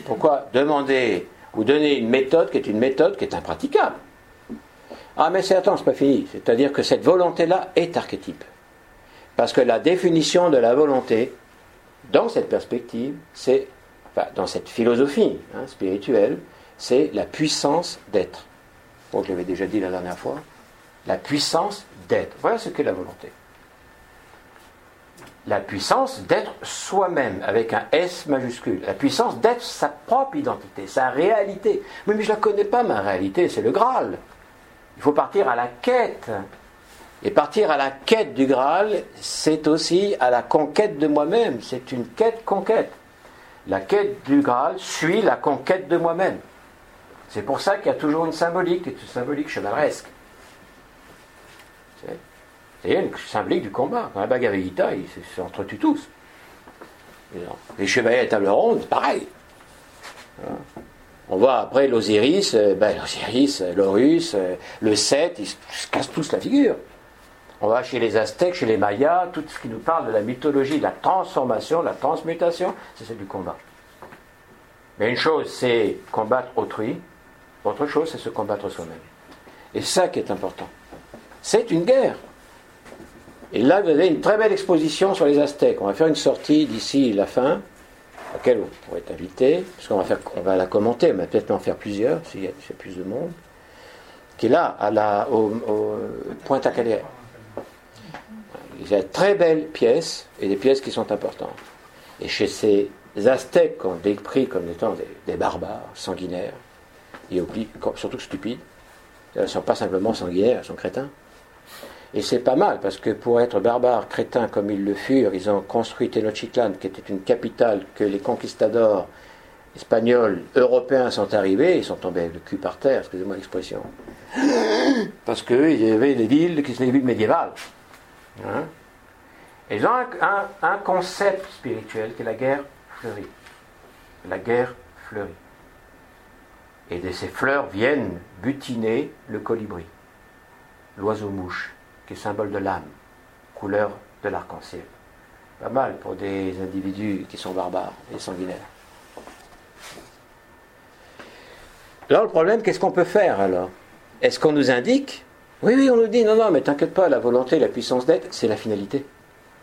Pourquoi demander ou donner une méthode qui est une méthode qui est impraticable. Ah, mais c'est attends, c'est pas fini. C'est-à-dire que cette volonté-là est archétype. Parce que la définition de la volonté, dans cette perspective, c'est, dans cette philosophie hein, spirituelle, c'est la puissance d'être. Bon, je l'avais déjà dit la dernière fois. La puissance d'être. Voilà ce qu'est la volonté. La puissance d'être soi-même, avec un S majuscule. La puissance d'être sa propre identité, sa réalité. Mais, mais je ne la connais pas, ma réalité, c'est le Graal. Il faut partir à la quête. Et partir à la quête du Graal, c'est aussi à la conquête de moi-même. C'est une quête-conquête. La quête du Graal suit la conquête de moi-même. C'est pour ça qu'il y a toujours une symbolique, une symbolique chevaleresque. Une symbolique du combat. Dans la Gita, ils s'entretuent tous. Les chevaliers à table ronde, pareil. On voit après l'Osiris, euh, ben, l'Osiris, euh, l'Horus, euh, le Seth, ils se cassent tous la figure. On va chez les Aztèques, chez les Mayas, tout ce qui nous parle de la mythologie, de la transformation, de la transmutation, c'est celle du combat. Mais une chose, c'est combattre autrui, autre chose, c'est se combattre soi-même. Et ça qui est important. C'est une guerre. Et là, vous avez une très belle exposition sur les Aztèques. On va faire une sortie d'ici la fin, à laquelle vous pourrez être invité, parce qu'on va, faire, on va la commenter, on va peut-être en faire plusieurs, s'il y a plus de monde, qui est là, à la, au, au Pointe-à-Calière. Il y a de très belles pièces, et des pièces qui sont importantes. Et chez ces Aztèques qu'on décrit comme étant des, barbares, sanguinaires, et surtout stupides, elles ne sont pas simplement sanguinaires, elles sont crétins. Et c'est pas mal, parce que pour être barbares, crétins comme ils le furent, ils ont construit Tenochtitlan, qui était une capitale que les conquistadors espagnols, européens sont arrivés, ils sont tombés le cul par terre, excusez-moi l'expression. Parce qu'ils avaient des villes qui sont des villes médiévales. Hein ils ont un, concept spirituel qui est la guerre fleurie. La guerre fleurie. Et de ces fleurs viennent butiner le colibri, l'oiseau-mouche, qui est symbole de l'âme, couleur de l'arc-en-ciel. Pas mal pour des individus qui sont barbares et sanguinaires. Alors le problème, qu'est-ce qu'on peut faire alors? Est-ce qu'on nous indique? Oui, oui, on nous dit, non, non, mais t'inquiète pas, la volonté, la puissance d'être, c'est la finalité.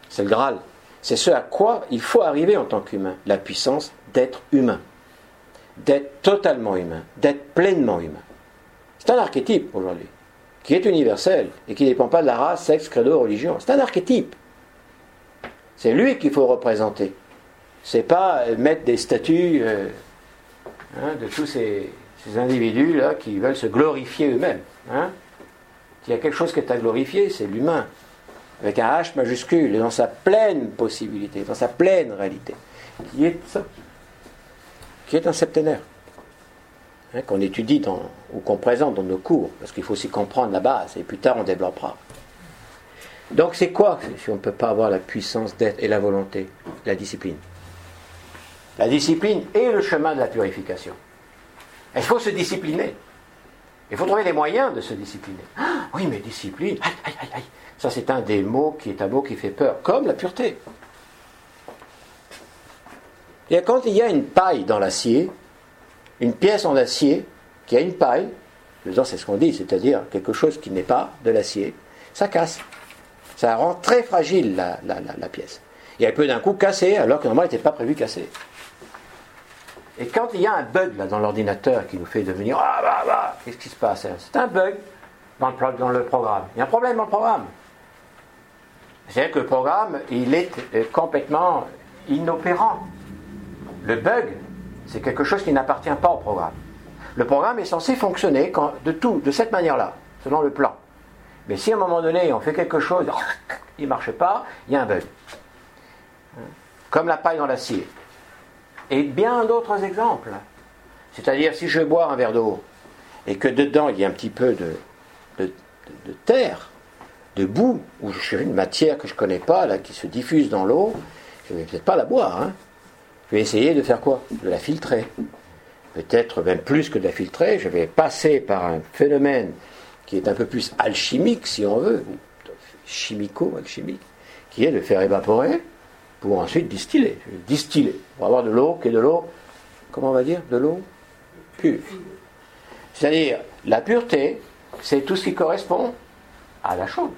C'est le Graal. C'est ce à quoi il faut arriver en tant qu'humain. La puissance d'être humain. D'être totalement humain. D'être pleinement humain. C'est un archétype aujourd'hui. Qui est universel et qui ne dépend pas de la race, sexe, credo, religion. C'est un archétype. C'est lui qu'il faut représenter. C'est pas mettre des statues euh, hein, de tous ces, individus là qui veulent se glorifier eux-mêmes. Hein. Il y a quelque chose qui est à glorifier, c'est l'humain avec un H majuscule, dans sa pleine possibilité, dans sa pleine réalité, qui est ça, qui est un septénaire, hein, qu'on étudie ou qu'on présente dans nos cours, parce qu'il faut aussi comprendre la base, et plus tard on développera. Donc c'est quoi si on ne peut pas avoir la puissance d'être et la volonté La discipline? La discipline est le chemin de la purification. Il faut se discipliner. Il faut trouver les moyens de se discipliner. Ah, oui, mais discipline, aïe, aïe, aïe, aïe. Ça, c'est un des mots qui est un mot qui fait peur, comme la pureté. Et quand il y a une paille dans l'acier, une pièce en acier qui a une paille, c'est ce qu'on dit, c'est-à-dire quelque chose qui n'est pas de l'acier, ça casse. Ça rend très fragile la, la, pièce. Et elle peut d'un coup casser alors que normalement elle n'était pas prévu casser. Et quand il y a un bug là dans l'ordinateur qui nous fait devenir ah bah bah, qu'est-ce qui se passe C'est un bug dans le, dans le programme. Il y a un problème dans le programme. C'est-à-dire que le programme, il est euh, complètement inopérant. Le bug, c'est quelque chose qui n'appartient pas au programme. Le programme est censé fonctionner de tout, de cette manière-là, selon le plan. Mais si à un moment donné, on fait quelque chose, il ne marche pas, il y a un bug. Comme la paille dans l'acier. Et bien d'autres exemples. C'est-à-dire, si je bois un verre d'eau et que dedans il y a un petit peu de terre, de boue, ou je une matière que je ne connais pas, qui se diffuse dans l'eau, je ne vais peut-être pas la boire. Hein. Je vais essayer de faire quoi? De la filtrer. Peut-être même plus que de la filtrer, je vais passer par un phénomène qui est un peu plus alchimique, si on veut, chimico-alchimique, qui est de faire évaporer pour ensuite distiller. Distiller, pour avoir de l'eau qui est de l'eau, comment on va dire? De l'eau pure. C'est-à-dire, la pureté, c'est tout ce qui correspond à la chaude.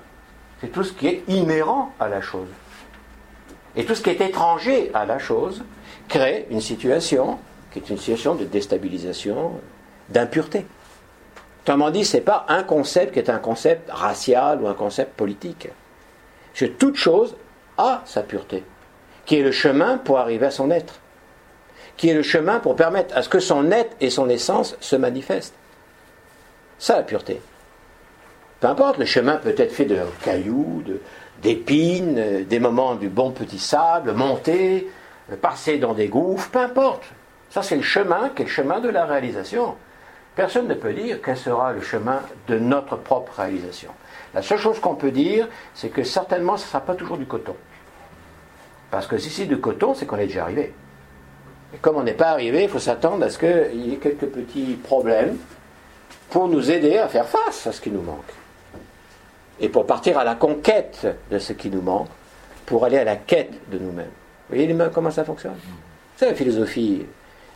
C'est tout ce qui est inhérent à la chose. Et tout ce qui est étranger à la chose crée une situation qui est une situation de déstabilisation, d'impureté. Autrement dit, ce n'est pas un concept qui est un concept racial ou un concept politique. toute chose a sa pureté, qui est le chemin pour arriver à son être, qui est le chemin pour permettre à ce que son être et son essence se manifestent. Ça, la pureté. Peu importe, le chemin peut être fait de cailloux, d'épines, des moments du bon petit sable, monter, passer dans des gouffres, peu importe. Ça, c'est le chemin qui est le chemin de la réalisation. Personne ne peut dire quel sera le chemin de notre propre réalisation. La seule chose qu'on peut dire, c'est que certainement, ce ne sera pas toujours du coton. Parce que si c'est du coton, c'est qu'on est déjà arrivé. Et comme on n'est pas arrivé, il faut s'attendre à ce qu'il y ait quelques petits problèmes pour nous aider à faire face à ce qui nous manque. Et pour partir à la conquête de ce qui nous manque, pour aller à la quête de nous-mêmes. Vous voyez comment ça fonctionne C'est la philosophie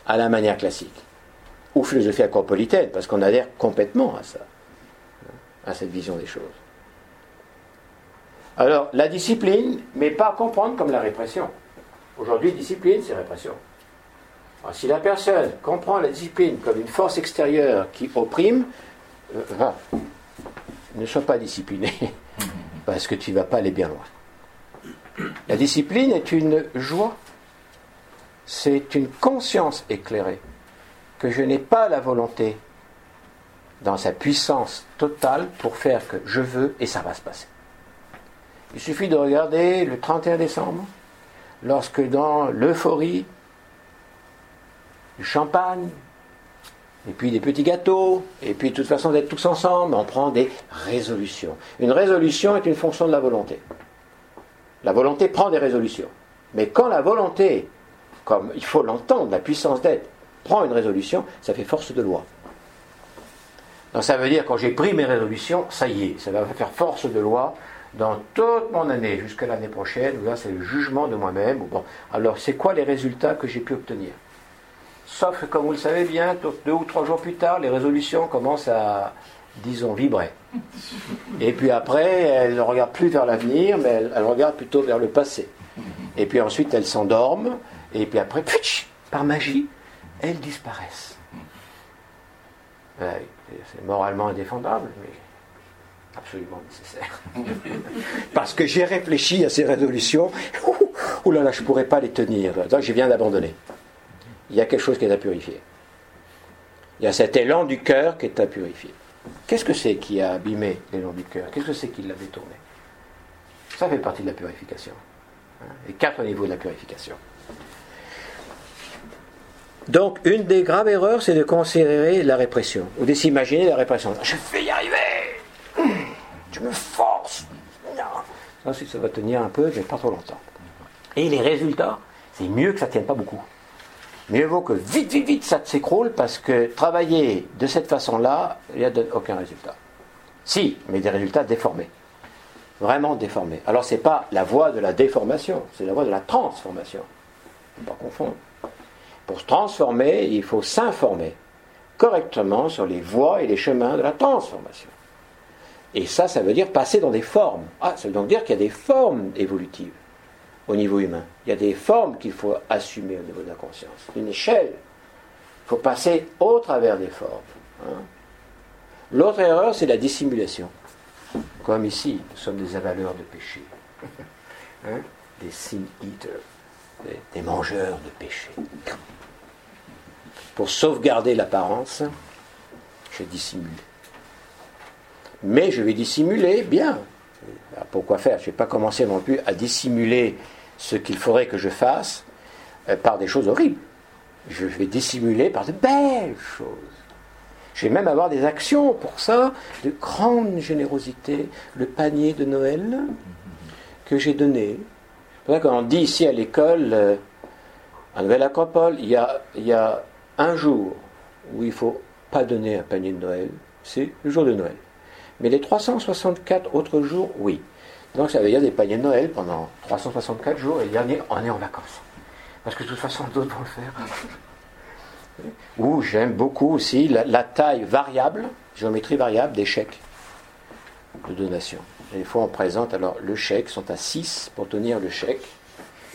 à la manière classique. Ou philosophie acropolitaine, parce qu'on adhère complètement à ça, à cette vision des choses. Alors, la discipline, mais pas comprendre comme la répression. Aujourd'hui, discipline, c'est répression. Alors, si la personne comprend la discipline comme une force extérieure qui opprime, euh, ne sois pas discipliné, parce que tu ne vas pas aller bien loin. La discipline est une joie c'est une conscience éclairée que je n'ai pas la volonté dans sa puissance totale pour faire que je veux et ça va se passer. Il suffit de regarder le 31 décembre, lorsque dans l'euphorie, du champagne, et puis des petits gâteaux, et puis de toute façon d'être tous ensemble, on prend des résolutions. Une résolution est une fonction de la volonté. La volonté prend des résolutions. Mais quand la volonté comme il faut l'entendre, la puissance d'être, prend une résolution, ça fait force de loi. Donc ça veut dire quand j'ai pris mes résolutions, ça y est, ça va faire force de loi dans toute mon année, jusqu'à l'année prochaine, où là c'est le jugement de moi-même. Bon, alors c'est quoi les résultats que j'ai pu obtenir? Sauf que comme vous le savez bien, deux ou trois jours plus tard, les résolutions commencent à, disons, vibrer. Et puis après, elles ne regardent plus vers l'avenir, mais elles, elles regardent plutôt vers le passé. Et puis ensuite, elles s'endorment, et puis après, par magie, elles disparaissent. c'est moralement indéfendable, mais absolument nécessaire. Parce que j'ai réfléchi à ces résolutions, ouh là là, je ne pourrais pas les tenir. Donc je viens d'abandonner. Il y a quelque chose qui est à purifier. Il y a cet élan du cœur qui est à purifier. Qu'est-ce que c'est qui a abîmé l'élan du cœur? Qu'est-ce que c'est qui l'a détourné? Ça fait partie de la purification. Hein, les quatre niveaux de la purification. Donc, une des graves erreurs, c'est de considérer la répression, ou de s'imaginer la répression. Je vais y arriver Je me force Non Ça, ça va tenir un peu, mais pas trop longtemps. Et les résultats, c'est mieux que ça ne tienne pas beaucoup. Mieux vaut que vite, vite, vite, ça s'écroule, parce que travailler de cette façon-là, il n'y a aucun résultat. Si, mais des résultats déformés. Vraiment déformés. Alors, ce n'est pas la voie de la déformation, c'est la voie de la transformation. Il ne faut pas confondre. Pour se transformer, il faut s'informer correctement sur les voies et les chemins de la transformation. Et ça, ça veut dire passer dans des formes. Ah, ça veut donc dire qu'il y a des formes évolutives au niveau humain. Il y a des formes qu'il faut assumer au niveau de la conscience. Une échelle. Il faut passer au travers des formes. Hein. L'autre erreur, c'est la dissimulation. Comme ici, nous sommes des avaleurs de péché. Hein, des sin eaters, des mangeurs de péché pour sauvegarder l'apparence, je dissimule. Mais je vais dissimuler bien. Pourquoi faire Je ne vais pas commencer non plus à dissimuler ce qu'il faudrait que je fasse euh, par des choses horribles. Je vais dissimuler par de belles choses. Je vais même avoir des actions pour ça, de grande générosité. Le panier de Noël que j'ai donné. C'est pour qu'on dit ici à l'école, euh, à Nouvelle Acropole, il y a un jour où il ne faut pas donner un panier de Noël, c'est le jour de Noël. Mais les 364 autres jours, oui. Donc ça veut dire des paniers de Noël pendant 364 jours et le on est en vacances. Parce que de toute façon, d'autres vont le faire. Ou j'aime beaucoup aussi la, taille variable, géométrie variable des chèques de donation. Des fois, on présente alors le chèque, sont à 6 pour tenir le chèque,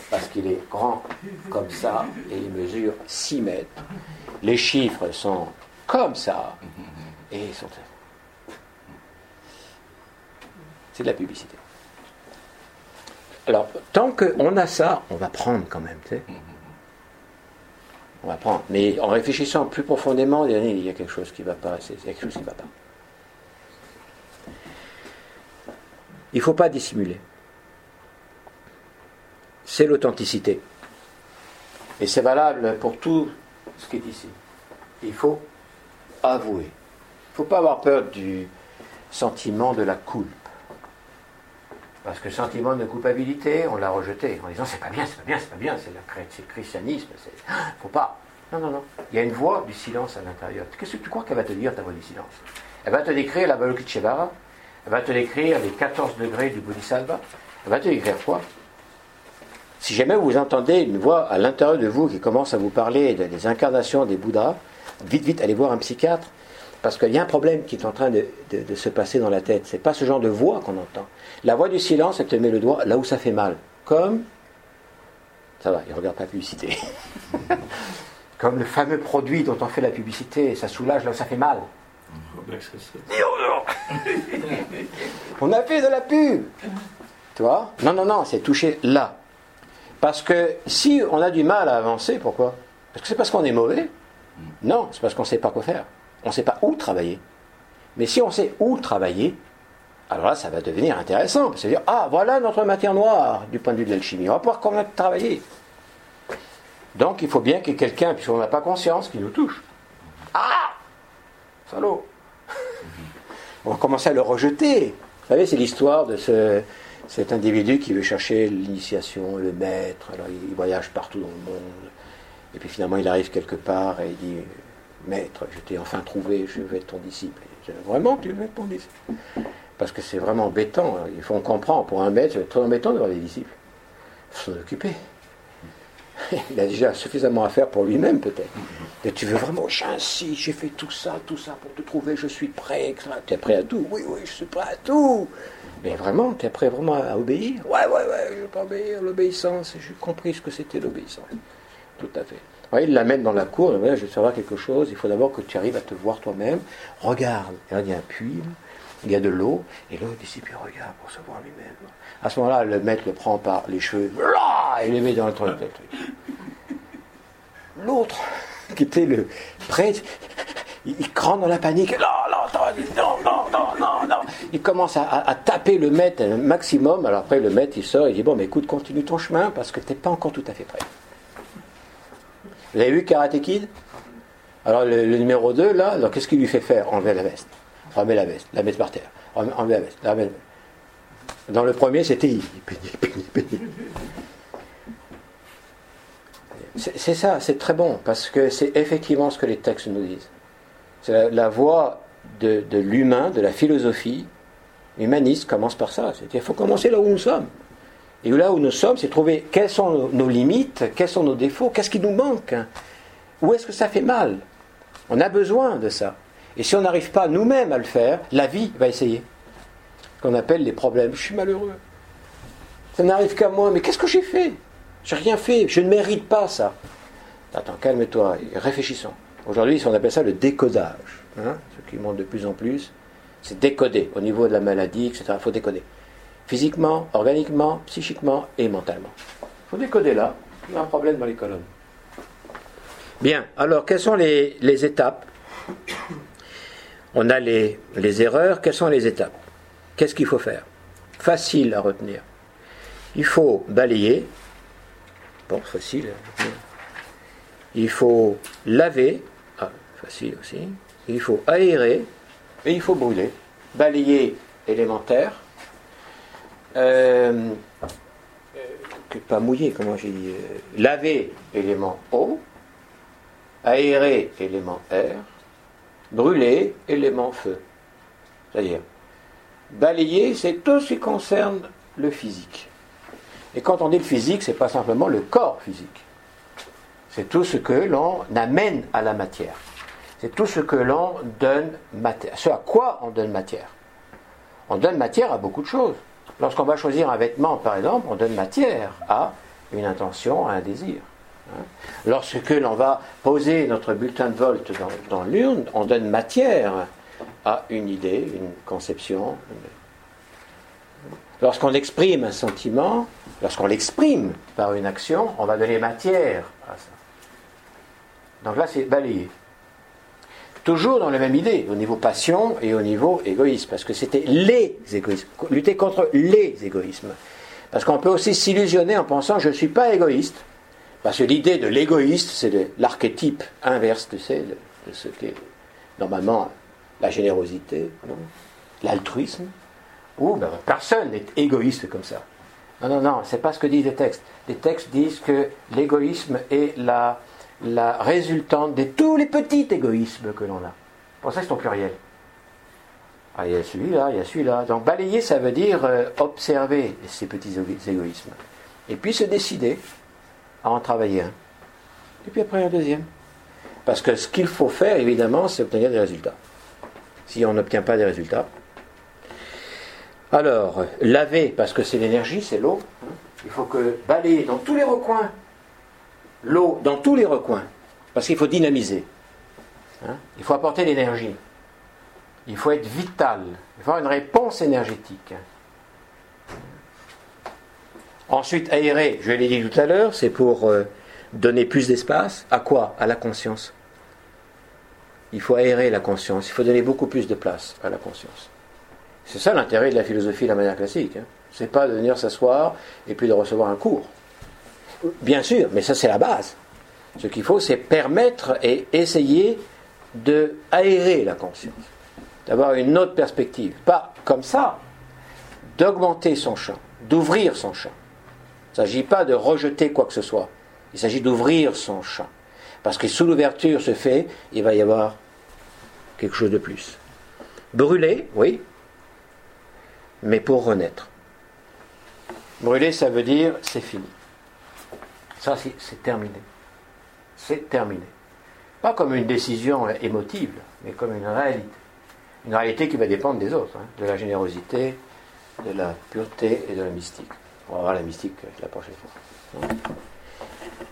parce qu'il est grand comme ça et il mesure 6 mètres. Les chiffres sont comme ça et ils sont. C'est de la publicité. Alors, tant qu'on a ça, on va prendre quand même, tu sais. On va prendre. Mais en réfléchissant plus profondément, il y a quelque chose qui ne va pas. A quelque chose qui ne va pas. Il ne faut pas dissimuler. C'est l'authenticité. Et c'est valable pour tout ce qui est ici. Il faut avouer. Il ne faut pas avoir peur du sentiment de la culpe. Parce que sentiment de culpabilité, on l'a rejeté en disant c'est pas bien, c'est pas bien, c'est pas bien, c'est le christianisme, c'est. faut pas. Non, non, non. Il y a une voix du silence à l'intérieur. Qu'est-ce que tu crois qu'elle va te dire, ta voix du silence? Elle va te décrire la Balokitchevara, elle va te décrire les 14 degrés du Bodhisattva, elle va te décrire quoi? Si jamais vous entendez une voix à l'intérieur de vous qui commence à vous parler des incarnations des Bouddhas, vite, vite, allez voir un psychiatre, parce qu'il y a un problème qui est en train de, se passer dans la tête. C'est pas ce genre de voix qu'on entend. La voix du silence, elle te met le doigt là où ça fait mal. Comme. Ça va, il regarde pas la publicité. Comme le fameux produit dont on fait la publicité, ça soulage là où ça fait mal. on a fait de la pub. Tu vois? Non, non, non, c'est touché là. Parce que si on a du mal à avancer, pourquoi? Parce que c'est parce qu'on est mauvais Non, c'est parce qu'on ne sait pas quoi faire on ne sait pas où travailler. Mais si on sait où travailler, alors là, ça va devenir intéressant. C'est-à-dire, ah, voilà notre matière noire du point de vue de l'alchimie. On va pouvoir comment travailler. Donc, il faut bien qu'il y ait quelqu'un, puisqu'on n'a pas conscience, qui nous touche. Ah Salaud On va commencer à le rejeter. Vous savez, c'est l'histoire de ce, cet individu qui veut chercher l'initiation, le maître. Alors, il voyage partout dans le monde. Et puis finalement, il arrive quelque part et il dit Maître, je t'ai enfin trouvé, je vais être ton disciple. Vraiment, tu veux être ton disciple? Parce que c'est vraiment embêtant. Hein. Il faut qu'on comprend. Pour un maître, c'est très embêtant d'avoir des disciples. Il faut s'en occuper. Il a déjà suffisamment à faire pour lui-même, peut-être. Et tu veux vraiment, ainsi, j'ai fait tout ça, tout ça pour te trouver, je suis prêt, Tu es prêt à tout? Oui, oui, je suis prêt à tout. Mais vraiment, tu es prêt vraiment à obéir? Ouais, ouais, ouais, je vais pas obéir, l'obéissance. J'ai compris ce que c'était l'obéissance. Tout à fait il l'amène dans la cour, je vais savoir quelque chose, il faut d'abord que tu arrives à te voir toi-même. Regarde, et il y a un puits, il y a de l'eau, et l'autre disciple regarde pour se voir lui-même. À ce moment-là, le maître le prend par les cheveux, et le met dans le truc. L'autre, qui était le prêtre, il crame dans la panique. Non, non, non, non, non, Il commence à, taper le maître un maximum. Alors après, le maître, il sort, il dit Bon, mais écoute, continue ton chemin parce que tu n'es pas encore tout à fait prêt. Vous avez vu Karate Kid? Alors le, numéro 2, là, qu'est-ce qu'il lui fait faire Enlever la veste? Remet la veste, la mettre par terre. Enlever la veste, la veste. Dans le premier, c'était C'est ça, c'est très bon, parce que c'est effectivement ce que les textes nous disent. C'est la, voie de, l'humain, de la philosophie humaniste commence par ça. C'est-à-dire qu'il faut commencer là où nous sommes. Et là où nous sommes, c'est trouver quelles sont nos limites, quels sont nos défauts, qu'est-ce qui nous manque, hein. où est-ce que ça fait mal? On a besoin de ça. Et si on n'arrive pas nous-mêmes à le faire, la vie va essayer. Qu'on appelle les problèmes. Je suis malheureux. Ça n'arrive qu'à moi, mais qu'est-ce que j'ai fait? J'ai rien fait, je ne mérite pas ça. Attends, calme-toi, réfléchissons. Aujourd'hui, on appelle ça le décodage. Hein, ce qui montre de plus en plus, c'est décoder au niveau de la maladie, etc. Il faut décoder physiquement, organiquement, psychiquement et mentalement. Il faut décoder là, il y a un problème dans les colonnes. Bien, alors quelles sont les, étapes On a les, les erreurs, quelles sont les étapes? Qu'est-ce qu'il faut faire? Facile à retenir. Il faut balayer. Bon, facile. Il faut laver. Ah, facile aussi. Il faut aérer. Et il faut brûler. Balayer élémentaire euh, pas mouillé, comment j'ai dit, euh, laver, élément eau, aérer, élément air, brûler, élément feu. C'est-à-dire, balayer, c'est tout ce qui concerne le physique. Et quand on dit le physique, c'est pas simplement le corps physique. C'est tout ce que l'on amène à la matière. C'est tout ce que l'on donne matière. Ce à quoi on donne matière. On donne matière à beaucoup de choses. Lorsqu'on va choisir un vêtement, par exemple, on donne matière à une intention, à un désir. Hein. Lorsque l'on va poser notre bulletin de vote dans, dans l'urne, on donne matière à une idée, une conception. Lorsqu'on exprime un sentiment, lorsqu'on l'exprime par une action, on va donner matière à ça. Donc là, c'est balayé. Toujours dans la même idée, au niveau passion et au niveau égoïsme, parce que c'était les égoïsmes, lutter contre les égoïsmes. Parce qu'on peut aussi s'illusionner en pensant je ne suis pas égoïste, parce que l'idée de l'égoïste, c'est l'archétype inverse de, de ce qu'est normalement la générosité, l'altruisme, ou ben, personne n'est égoïste comme ça. Non, non, non, c'est pas ce que disent les textes. Les textes disent que l'égoïsme est la, la résultante de tous les petits égoïsmes que l'on a. Pour ça, c'est au pluriel. Ah, il y a celui-là, il y a celui-là. Donc balayer, ça veut dire euh, observer ces petits égoïsmes. Et puis se décider à en travailler un. Et puis après un deuxième. Parce que ce qu'il faut faire, évidemment, c'est obtenir des résultats. Si on n'obtient pas des résultats. Alors, laver, parce que c'est l'énergie, c'est l'eau. Il faut que balayer dans tous les recoins l'eau dans tous les recoins, parce qu'il faut dynamiser. Hein. Il faut apporter l'énergie. Il faut être vital. Il faut avoir une réponse énergétique. Ensuite, aérer, je l'ai dit tout à l'heure, c'est pour euh, donner plus d'espace. À quoi? À la conscience. Il faut aérer la conscience. Il faut donner beaucoup plus de place à la conscience. C'est ça l'intérêt de la philosophie de la manière classique. Hein. C'est pas de venir s'asseoir et puis de recevoir un cours. Bien sûr, mais ça c'est la base. Ce qu'il faut, c'est permettre et essayer de aérer la conscience, d'avoir une autre perspective. Pas comme ça, d'augmenter son champ, d'ouvrir son champ. Il ne s'agit pas de rejeter quoi que ce soit. Il s'agit d'ouvrir son champ. Parce que sous l'ouverture se fait, il va y avoir quelque chose de plus. Brûler, oui, mais pour renaître. Brûler, ça veut dire c'est fini. Ça, c'est terminé. C'est terminé. Pas comme une décision émotive, mais comme une réalité. Une réalité qui va dépendre des autres, hein, de la générosité, de la pureté et de la mystique. On va voir la mystique la prochaine fois.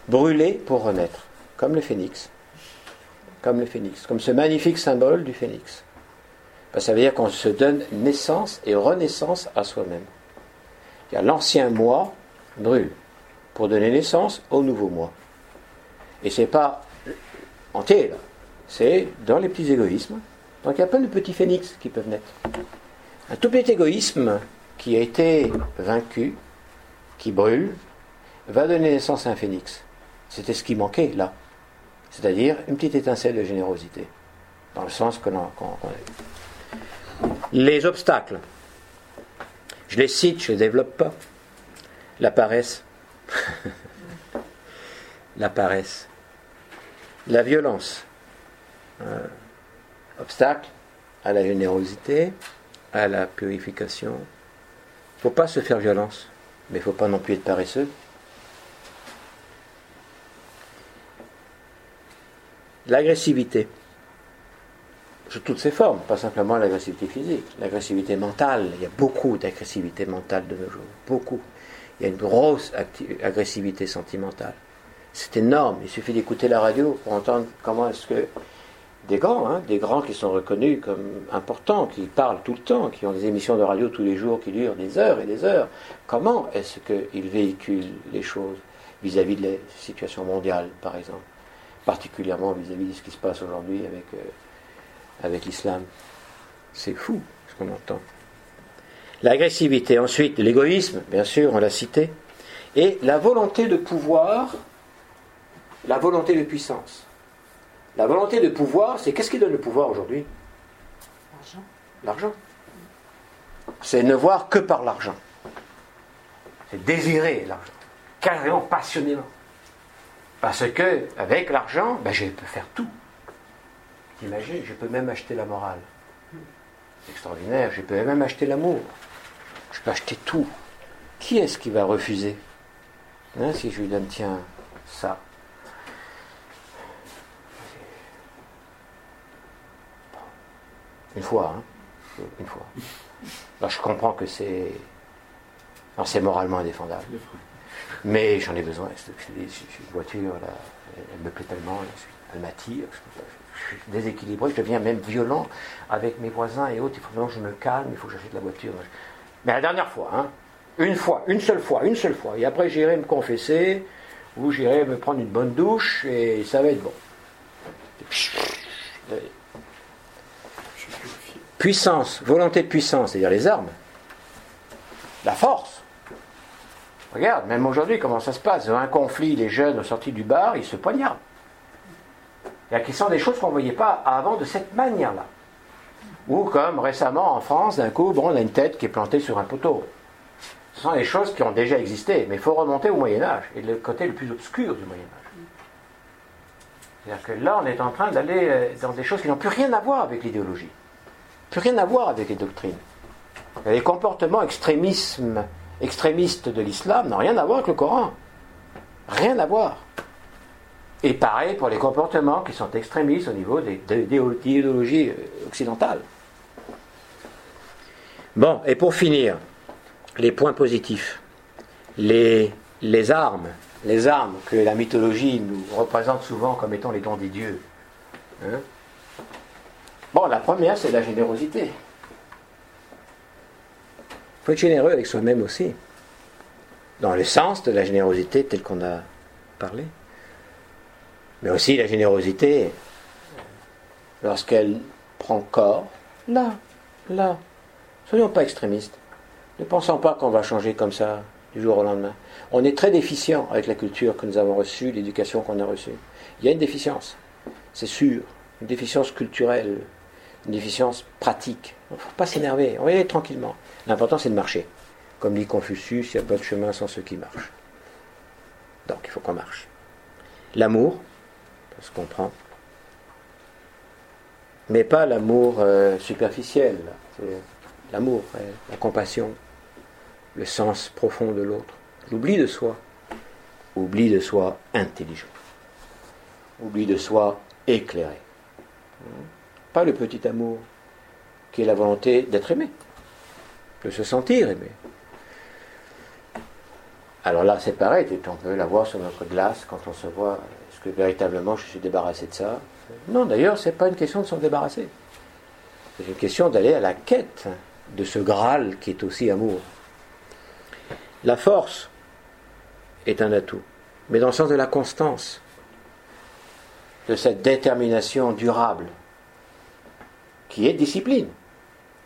Brûler pour renaître, comme le phénix. Comme le phénix, comme ce magnifique symbole du phénix. ça veut dire qu'on se donne naissance et renaissance à soi-même. L'ancien moi brûle pour donner naissance au nouveau moi. Et c'est pas entier, là. C'est dans les petits égoïsmes. Donc il y a plein de petits phénix qui peuvent naître. Un tout petit égoïsme qui a été vaincu, qui brûle, va donner naissance à un phénix. C'était ce qui manquait là. C'est-à-dire une petite étincelle de générosité. Dans le sens que l'on Les obstacles. Je les cite, je ne les développe pas. La paresse, la paresse, la violence, obstacle à la générosité, à la purification. Il ne faut pas se faire violence, mais il ne faut pas non plus être paresseux. L'agressivité, sous toutes ses formes, pas simplement l'agressivité physique, l'agressivité mentale. Il y a beaucoup d'agressivité mentale de nos jours, beaucoup il y a une grosse agressivité sentimentale. C'est énorme. Il suffit d'écouter la radio pour entendre comment est-ce que des grands, hein, des grands qui sont reconnus comme importants, qui parlent tout le temps, qui ont des émissions de radio tous les jours qui durent des heures et des heures, comment est-ce qu'ils véhiculent les choses vis-à-vis de la situation mondiale, par exemple, particulièrement vis-à-vis de ce qui se passe aujourd'hui avec, euh, avec l'islam C'est fou ce qu'on entend. L'agressivité, ensuite l'égoïsme, bien sûr, on l'a cité, et la volonté de pouvoir, la volonté de puissance. La volonté de pouvoir, c'est qu'est-ce qui donne le pouvoir aujourd'hui? L'argent. L'argent. C'est ne voir que par l'argent. C'est désirer l'argent, carrément passionnément. Parce que avec l'argent, ben, je peux faire tout. T'imagines, je peux même acheter la morale. C'est extraordinaire, je peux même acheter l'amour. Je peux acheter tout. Qui est-ce qui va refuser? Hein, Si je lui donne, tiens, ça. Une fois, hein. une fois. Alors je comprends que c'est. c'est moralement indéfendable. Mais j'en ai besoin. J'ai une voiture, là, elle me plaît tellement, elle m'attire. Je suis déséquilibré, je deviens même violent avec mes voisins et autres. Il faut que je me calme, il faut que j'achète la voiture. Mais la dernière fois, hein, une fois, une seule fois, une seule fois. Et après, j'irai me confesser, ou j'irai me prendre une bonne douche, et ça va être bon. Puissance, volonté de puissance, c'est-à-dire les armes. La force. Regarde, même aujourd'hui, comment ça se passe. Dans un conflit, les jeunes sortis du bar, ils se poignardent. Il y a qui sont des choses qu'on ne voyait pas avant de cette manière-là. Ou comme récemment en France, d'un coup, on a une tête qui est plantée sur un poteau. Ce sont des choses qui ont déjà existé, mais il faut remonter au Moyen Âge, et le côté le plus obscur du Moyen Âge. C'est-à-dire que là, on est en train d'aller euh, dans des choses qui n'ont plus rien à voir avec l'idéologie, plus rien à voir avec les doctrines. Les comportements extrémistes de l'islam n'ont rien à voir avec le Coran. Rien à voir. Et pareil pour les comportements qui sont extrémistes au niveau des, idéologies euh, occidentales. Bon, et pour finir, les points positifs. Les, les armes, les armes que la mythologie nous représente souvent comme étant les dons des dieux. Hein? Bon, la première, c'est la générosité. Il faut être généreux avec soi-même aussi, dans le sens de la générosité tel qu'on a parlé. Mais aussi la générosité, lorsqu'elle prend corps, là, là. Soyons pas extrémistes. Ne pensons pas qu'on va changer comme ça du jour au lendemain. On est très déficient avec la culture que nous avons reçue, l'éducation qu'on a reçue. Il y a une déficience, c'est sûr, une déficience culturelle, une déficience pratique. Il ne faut pas s'énerver, on va y aller tranquillement. L'important c'est de marcher. Comme dit Confucius, il n'y a pas de chemin sans ceux qui marchent. Donc il faut qu'on marche. L'amour, ça se comprend. Mais pas l'amour euh, superficiel, l'amour, la compassion, le sens profond de l'autre. L'oubli de soi. Oubli de soi intelligent. Oubli de soi éclairé. Pas le petit amour, qui est la volonté d'être aimé, de se sentir aimé. Alors là, c'est pareil, on peut l'avoir sur notre glace quand on se voit. Est-ce que véritablement je suis débarrassé de ça? Non, d'ailleurs, ce n'est pas une question de s'en débarrasser. C'est une question d'aller à la quête de ce Graal qui est aussi amour. La force est un atout, mais dans le sens de la constance, de cette détermination durable, qui est discipline.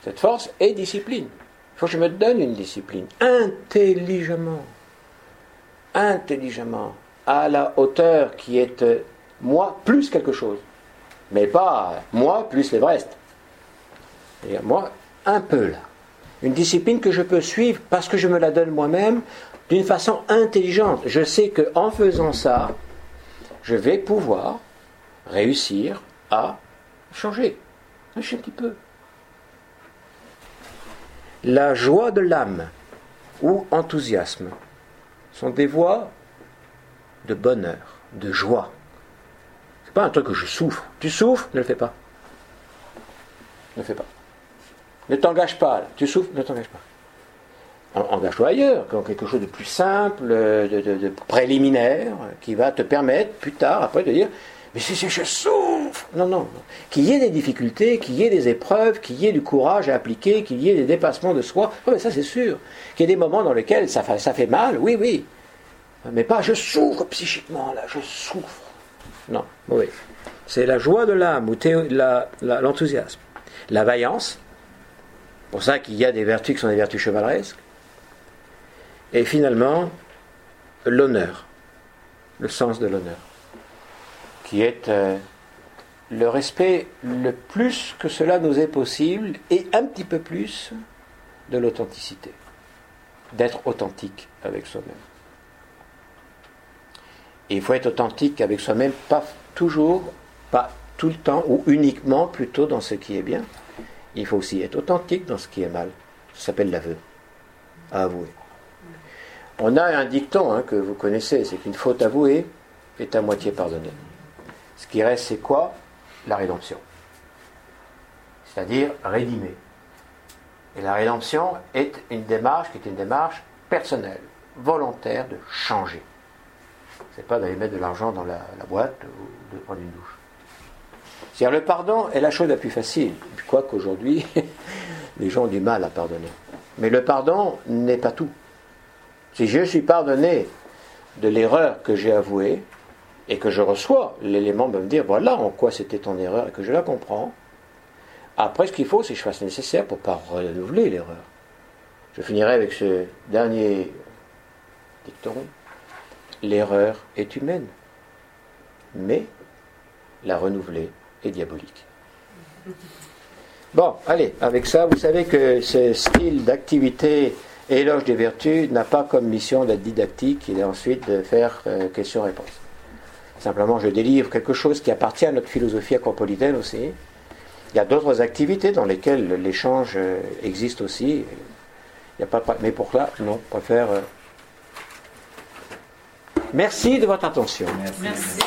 Cette force est discipline. Il faut que je me donne une discipline, intelligemment, intelligemment, à la hauteur qui est euh, moi plus quelque chose, mais pas moi plus l'Everest. Moi, un peu là une discipline que je peux suivre parce que je me la donne moi-même d'une façon intelligente. Je sais qu'en faisant ça, je vais pouvoir réussir à changer. Un petit peu. La joie de l'âme ou enthousiasme sont des voies de bonheur, de joie. C'est pas un truc que je souffre. Tu souffres, ne le fais pas. Ne le fais pas. Ne t'engage pas. Tu souffres, ne t'engage pas. Engage-toi ailleurs, dans quelque chose de plus simple, de, préliminaire, qui va te permettre plus tard, après, de dire Mais si, je souffre Non, non, non. Qu'il y ait des difficultés, qu'il y ait des épreuves, qu'il y ait du courage à appliquer, qu'il y ait des dépassements de soi. mais ça, c'est sûr. Qu'il y ait des moments dans lesquels ça, ça fait mal, oui, oui. Mais pas je souffre psychiquement, là, je souffre. Non, oui. C'est la joie de l'âme ou l'enthousiasme. La vaillance, pour ça qu'il y a des vertus qui sont des vertus chevaleresques. Et finalement, l'honneur, le sens de l'honneur, qui est euh, le respect le plus que cela nous est possible et un petit peu plus de l'authenticité, d'être authentique avec soi-même. Et il faut être authentique avec soi-même, pas toujours, pas tout le temps, ou uniquement plutôt dans ce qui est bien, il faut aussi être authentique dans ce qui est mal. Ça s'appelle l'aveu. avouer. On a un dicton hein, que vous connaissez, c'est qu'une faute avouée est à moitié pardonnée. Ce qui reste, c'est quoi? La rédemption. C'est-à-dire rédimer. Et la rédemption est une démarche qui est une démarche personnelle, volontaire de changer. C'est pas d'aller mettre de l'argent dans la, boîte ou de prendre une douche. C'est-à-dire le pardon est la chose la plus facile, quoique aujourd'hui les gens ont du mal à pardonner. Mais le pardon n'est pas tout. Si je suis pardonné de l'erreur que j'ai avouée et que je reçois l'élément de me dire voilà en quoi c'était ton erreur et que je la comprends, après ce qu'il faut c'est que je fasse le nécessaire pour ne pas renouveler l'erreur. Je finirai avec ce dernier dicton l'erreur est humaine, mais la renouveler est diabolique. Bon, allez, avec ça, vous savez que ce style d'activité éloge des vertus n'a pas comme mission d'être didactique et ensuite de faire euh, question-réponse. Simplement, je délivre quelque chose qui appartient à notre philosophie acropolitaine aussi. Il y a d'autres activités dans lesquelles l'échange euh, existe aussi. Il y a pas, mais pour ça, non, je préfère. Euh, Merci de votre attention. Merci.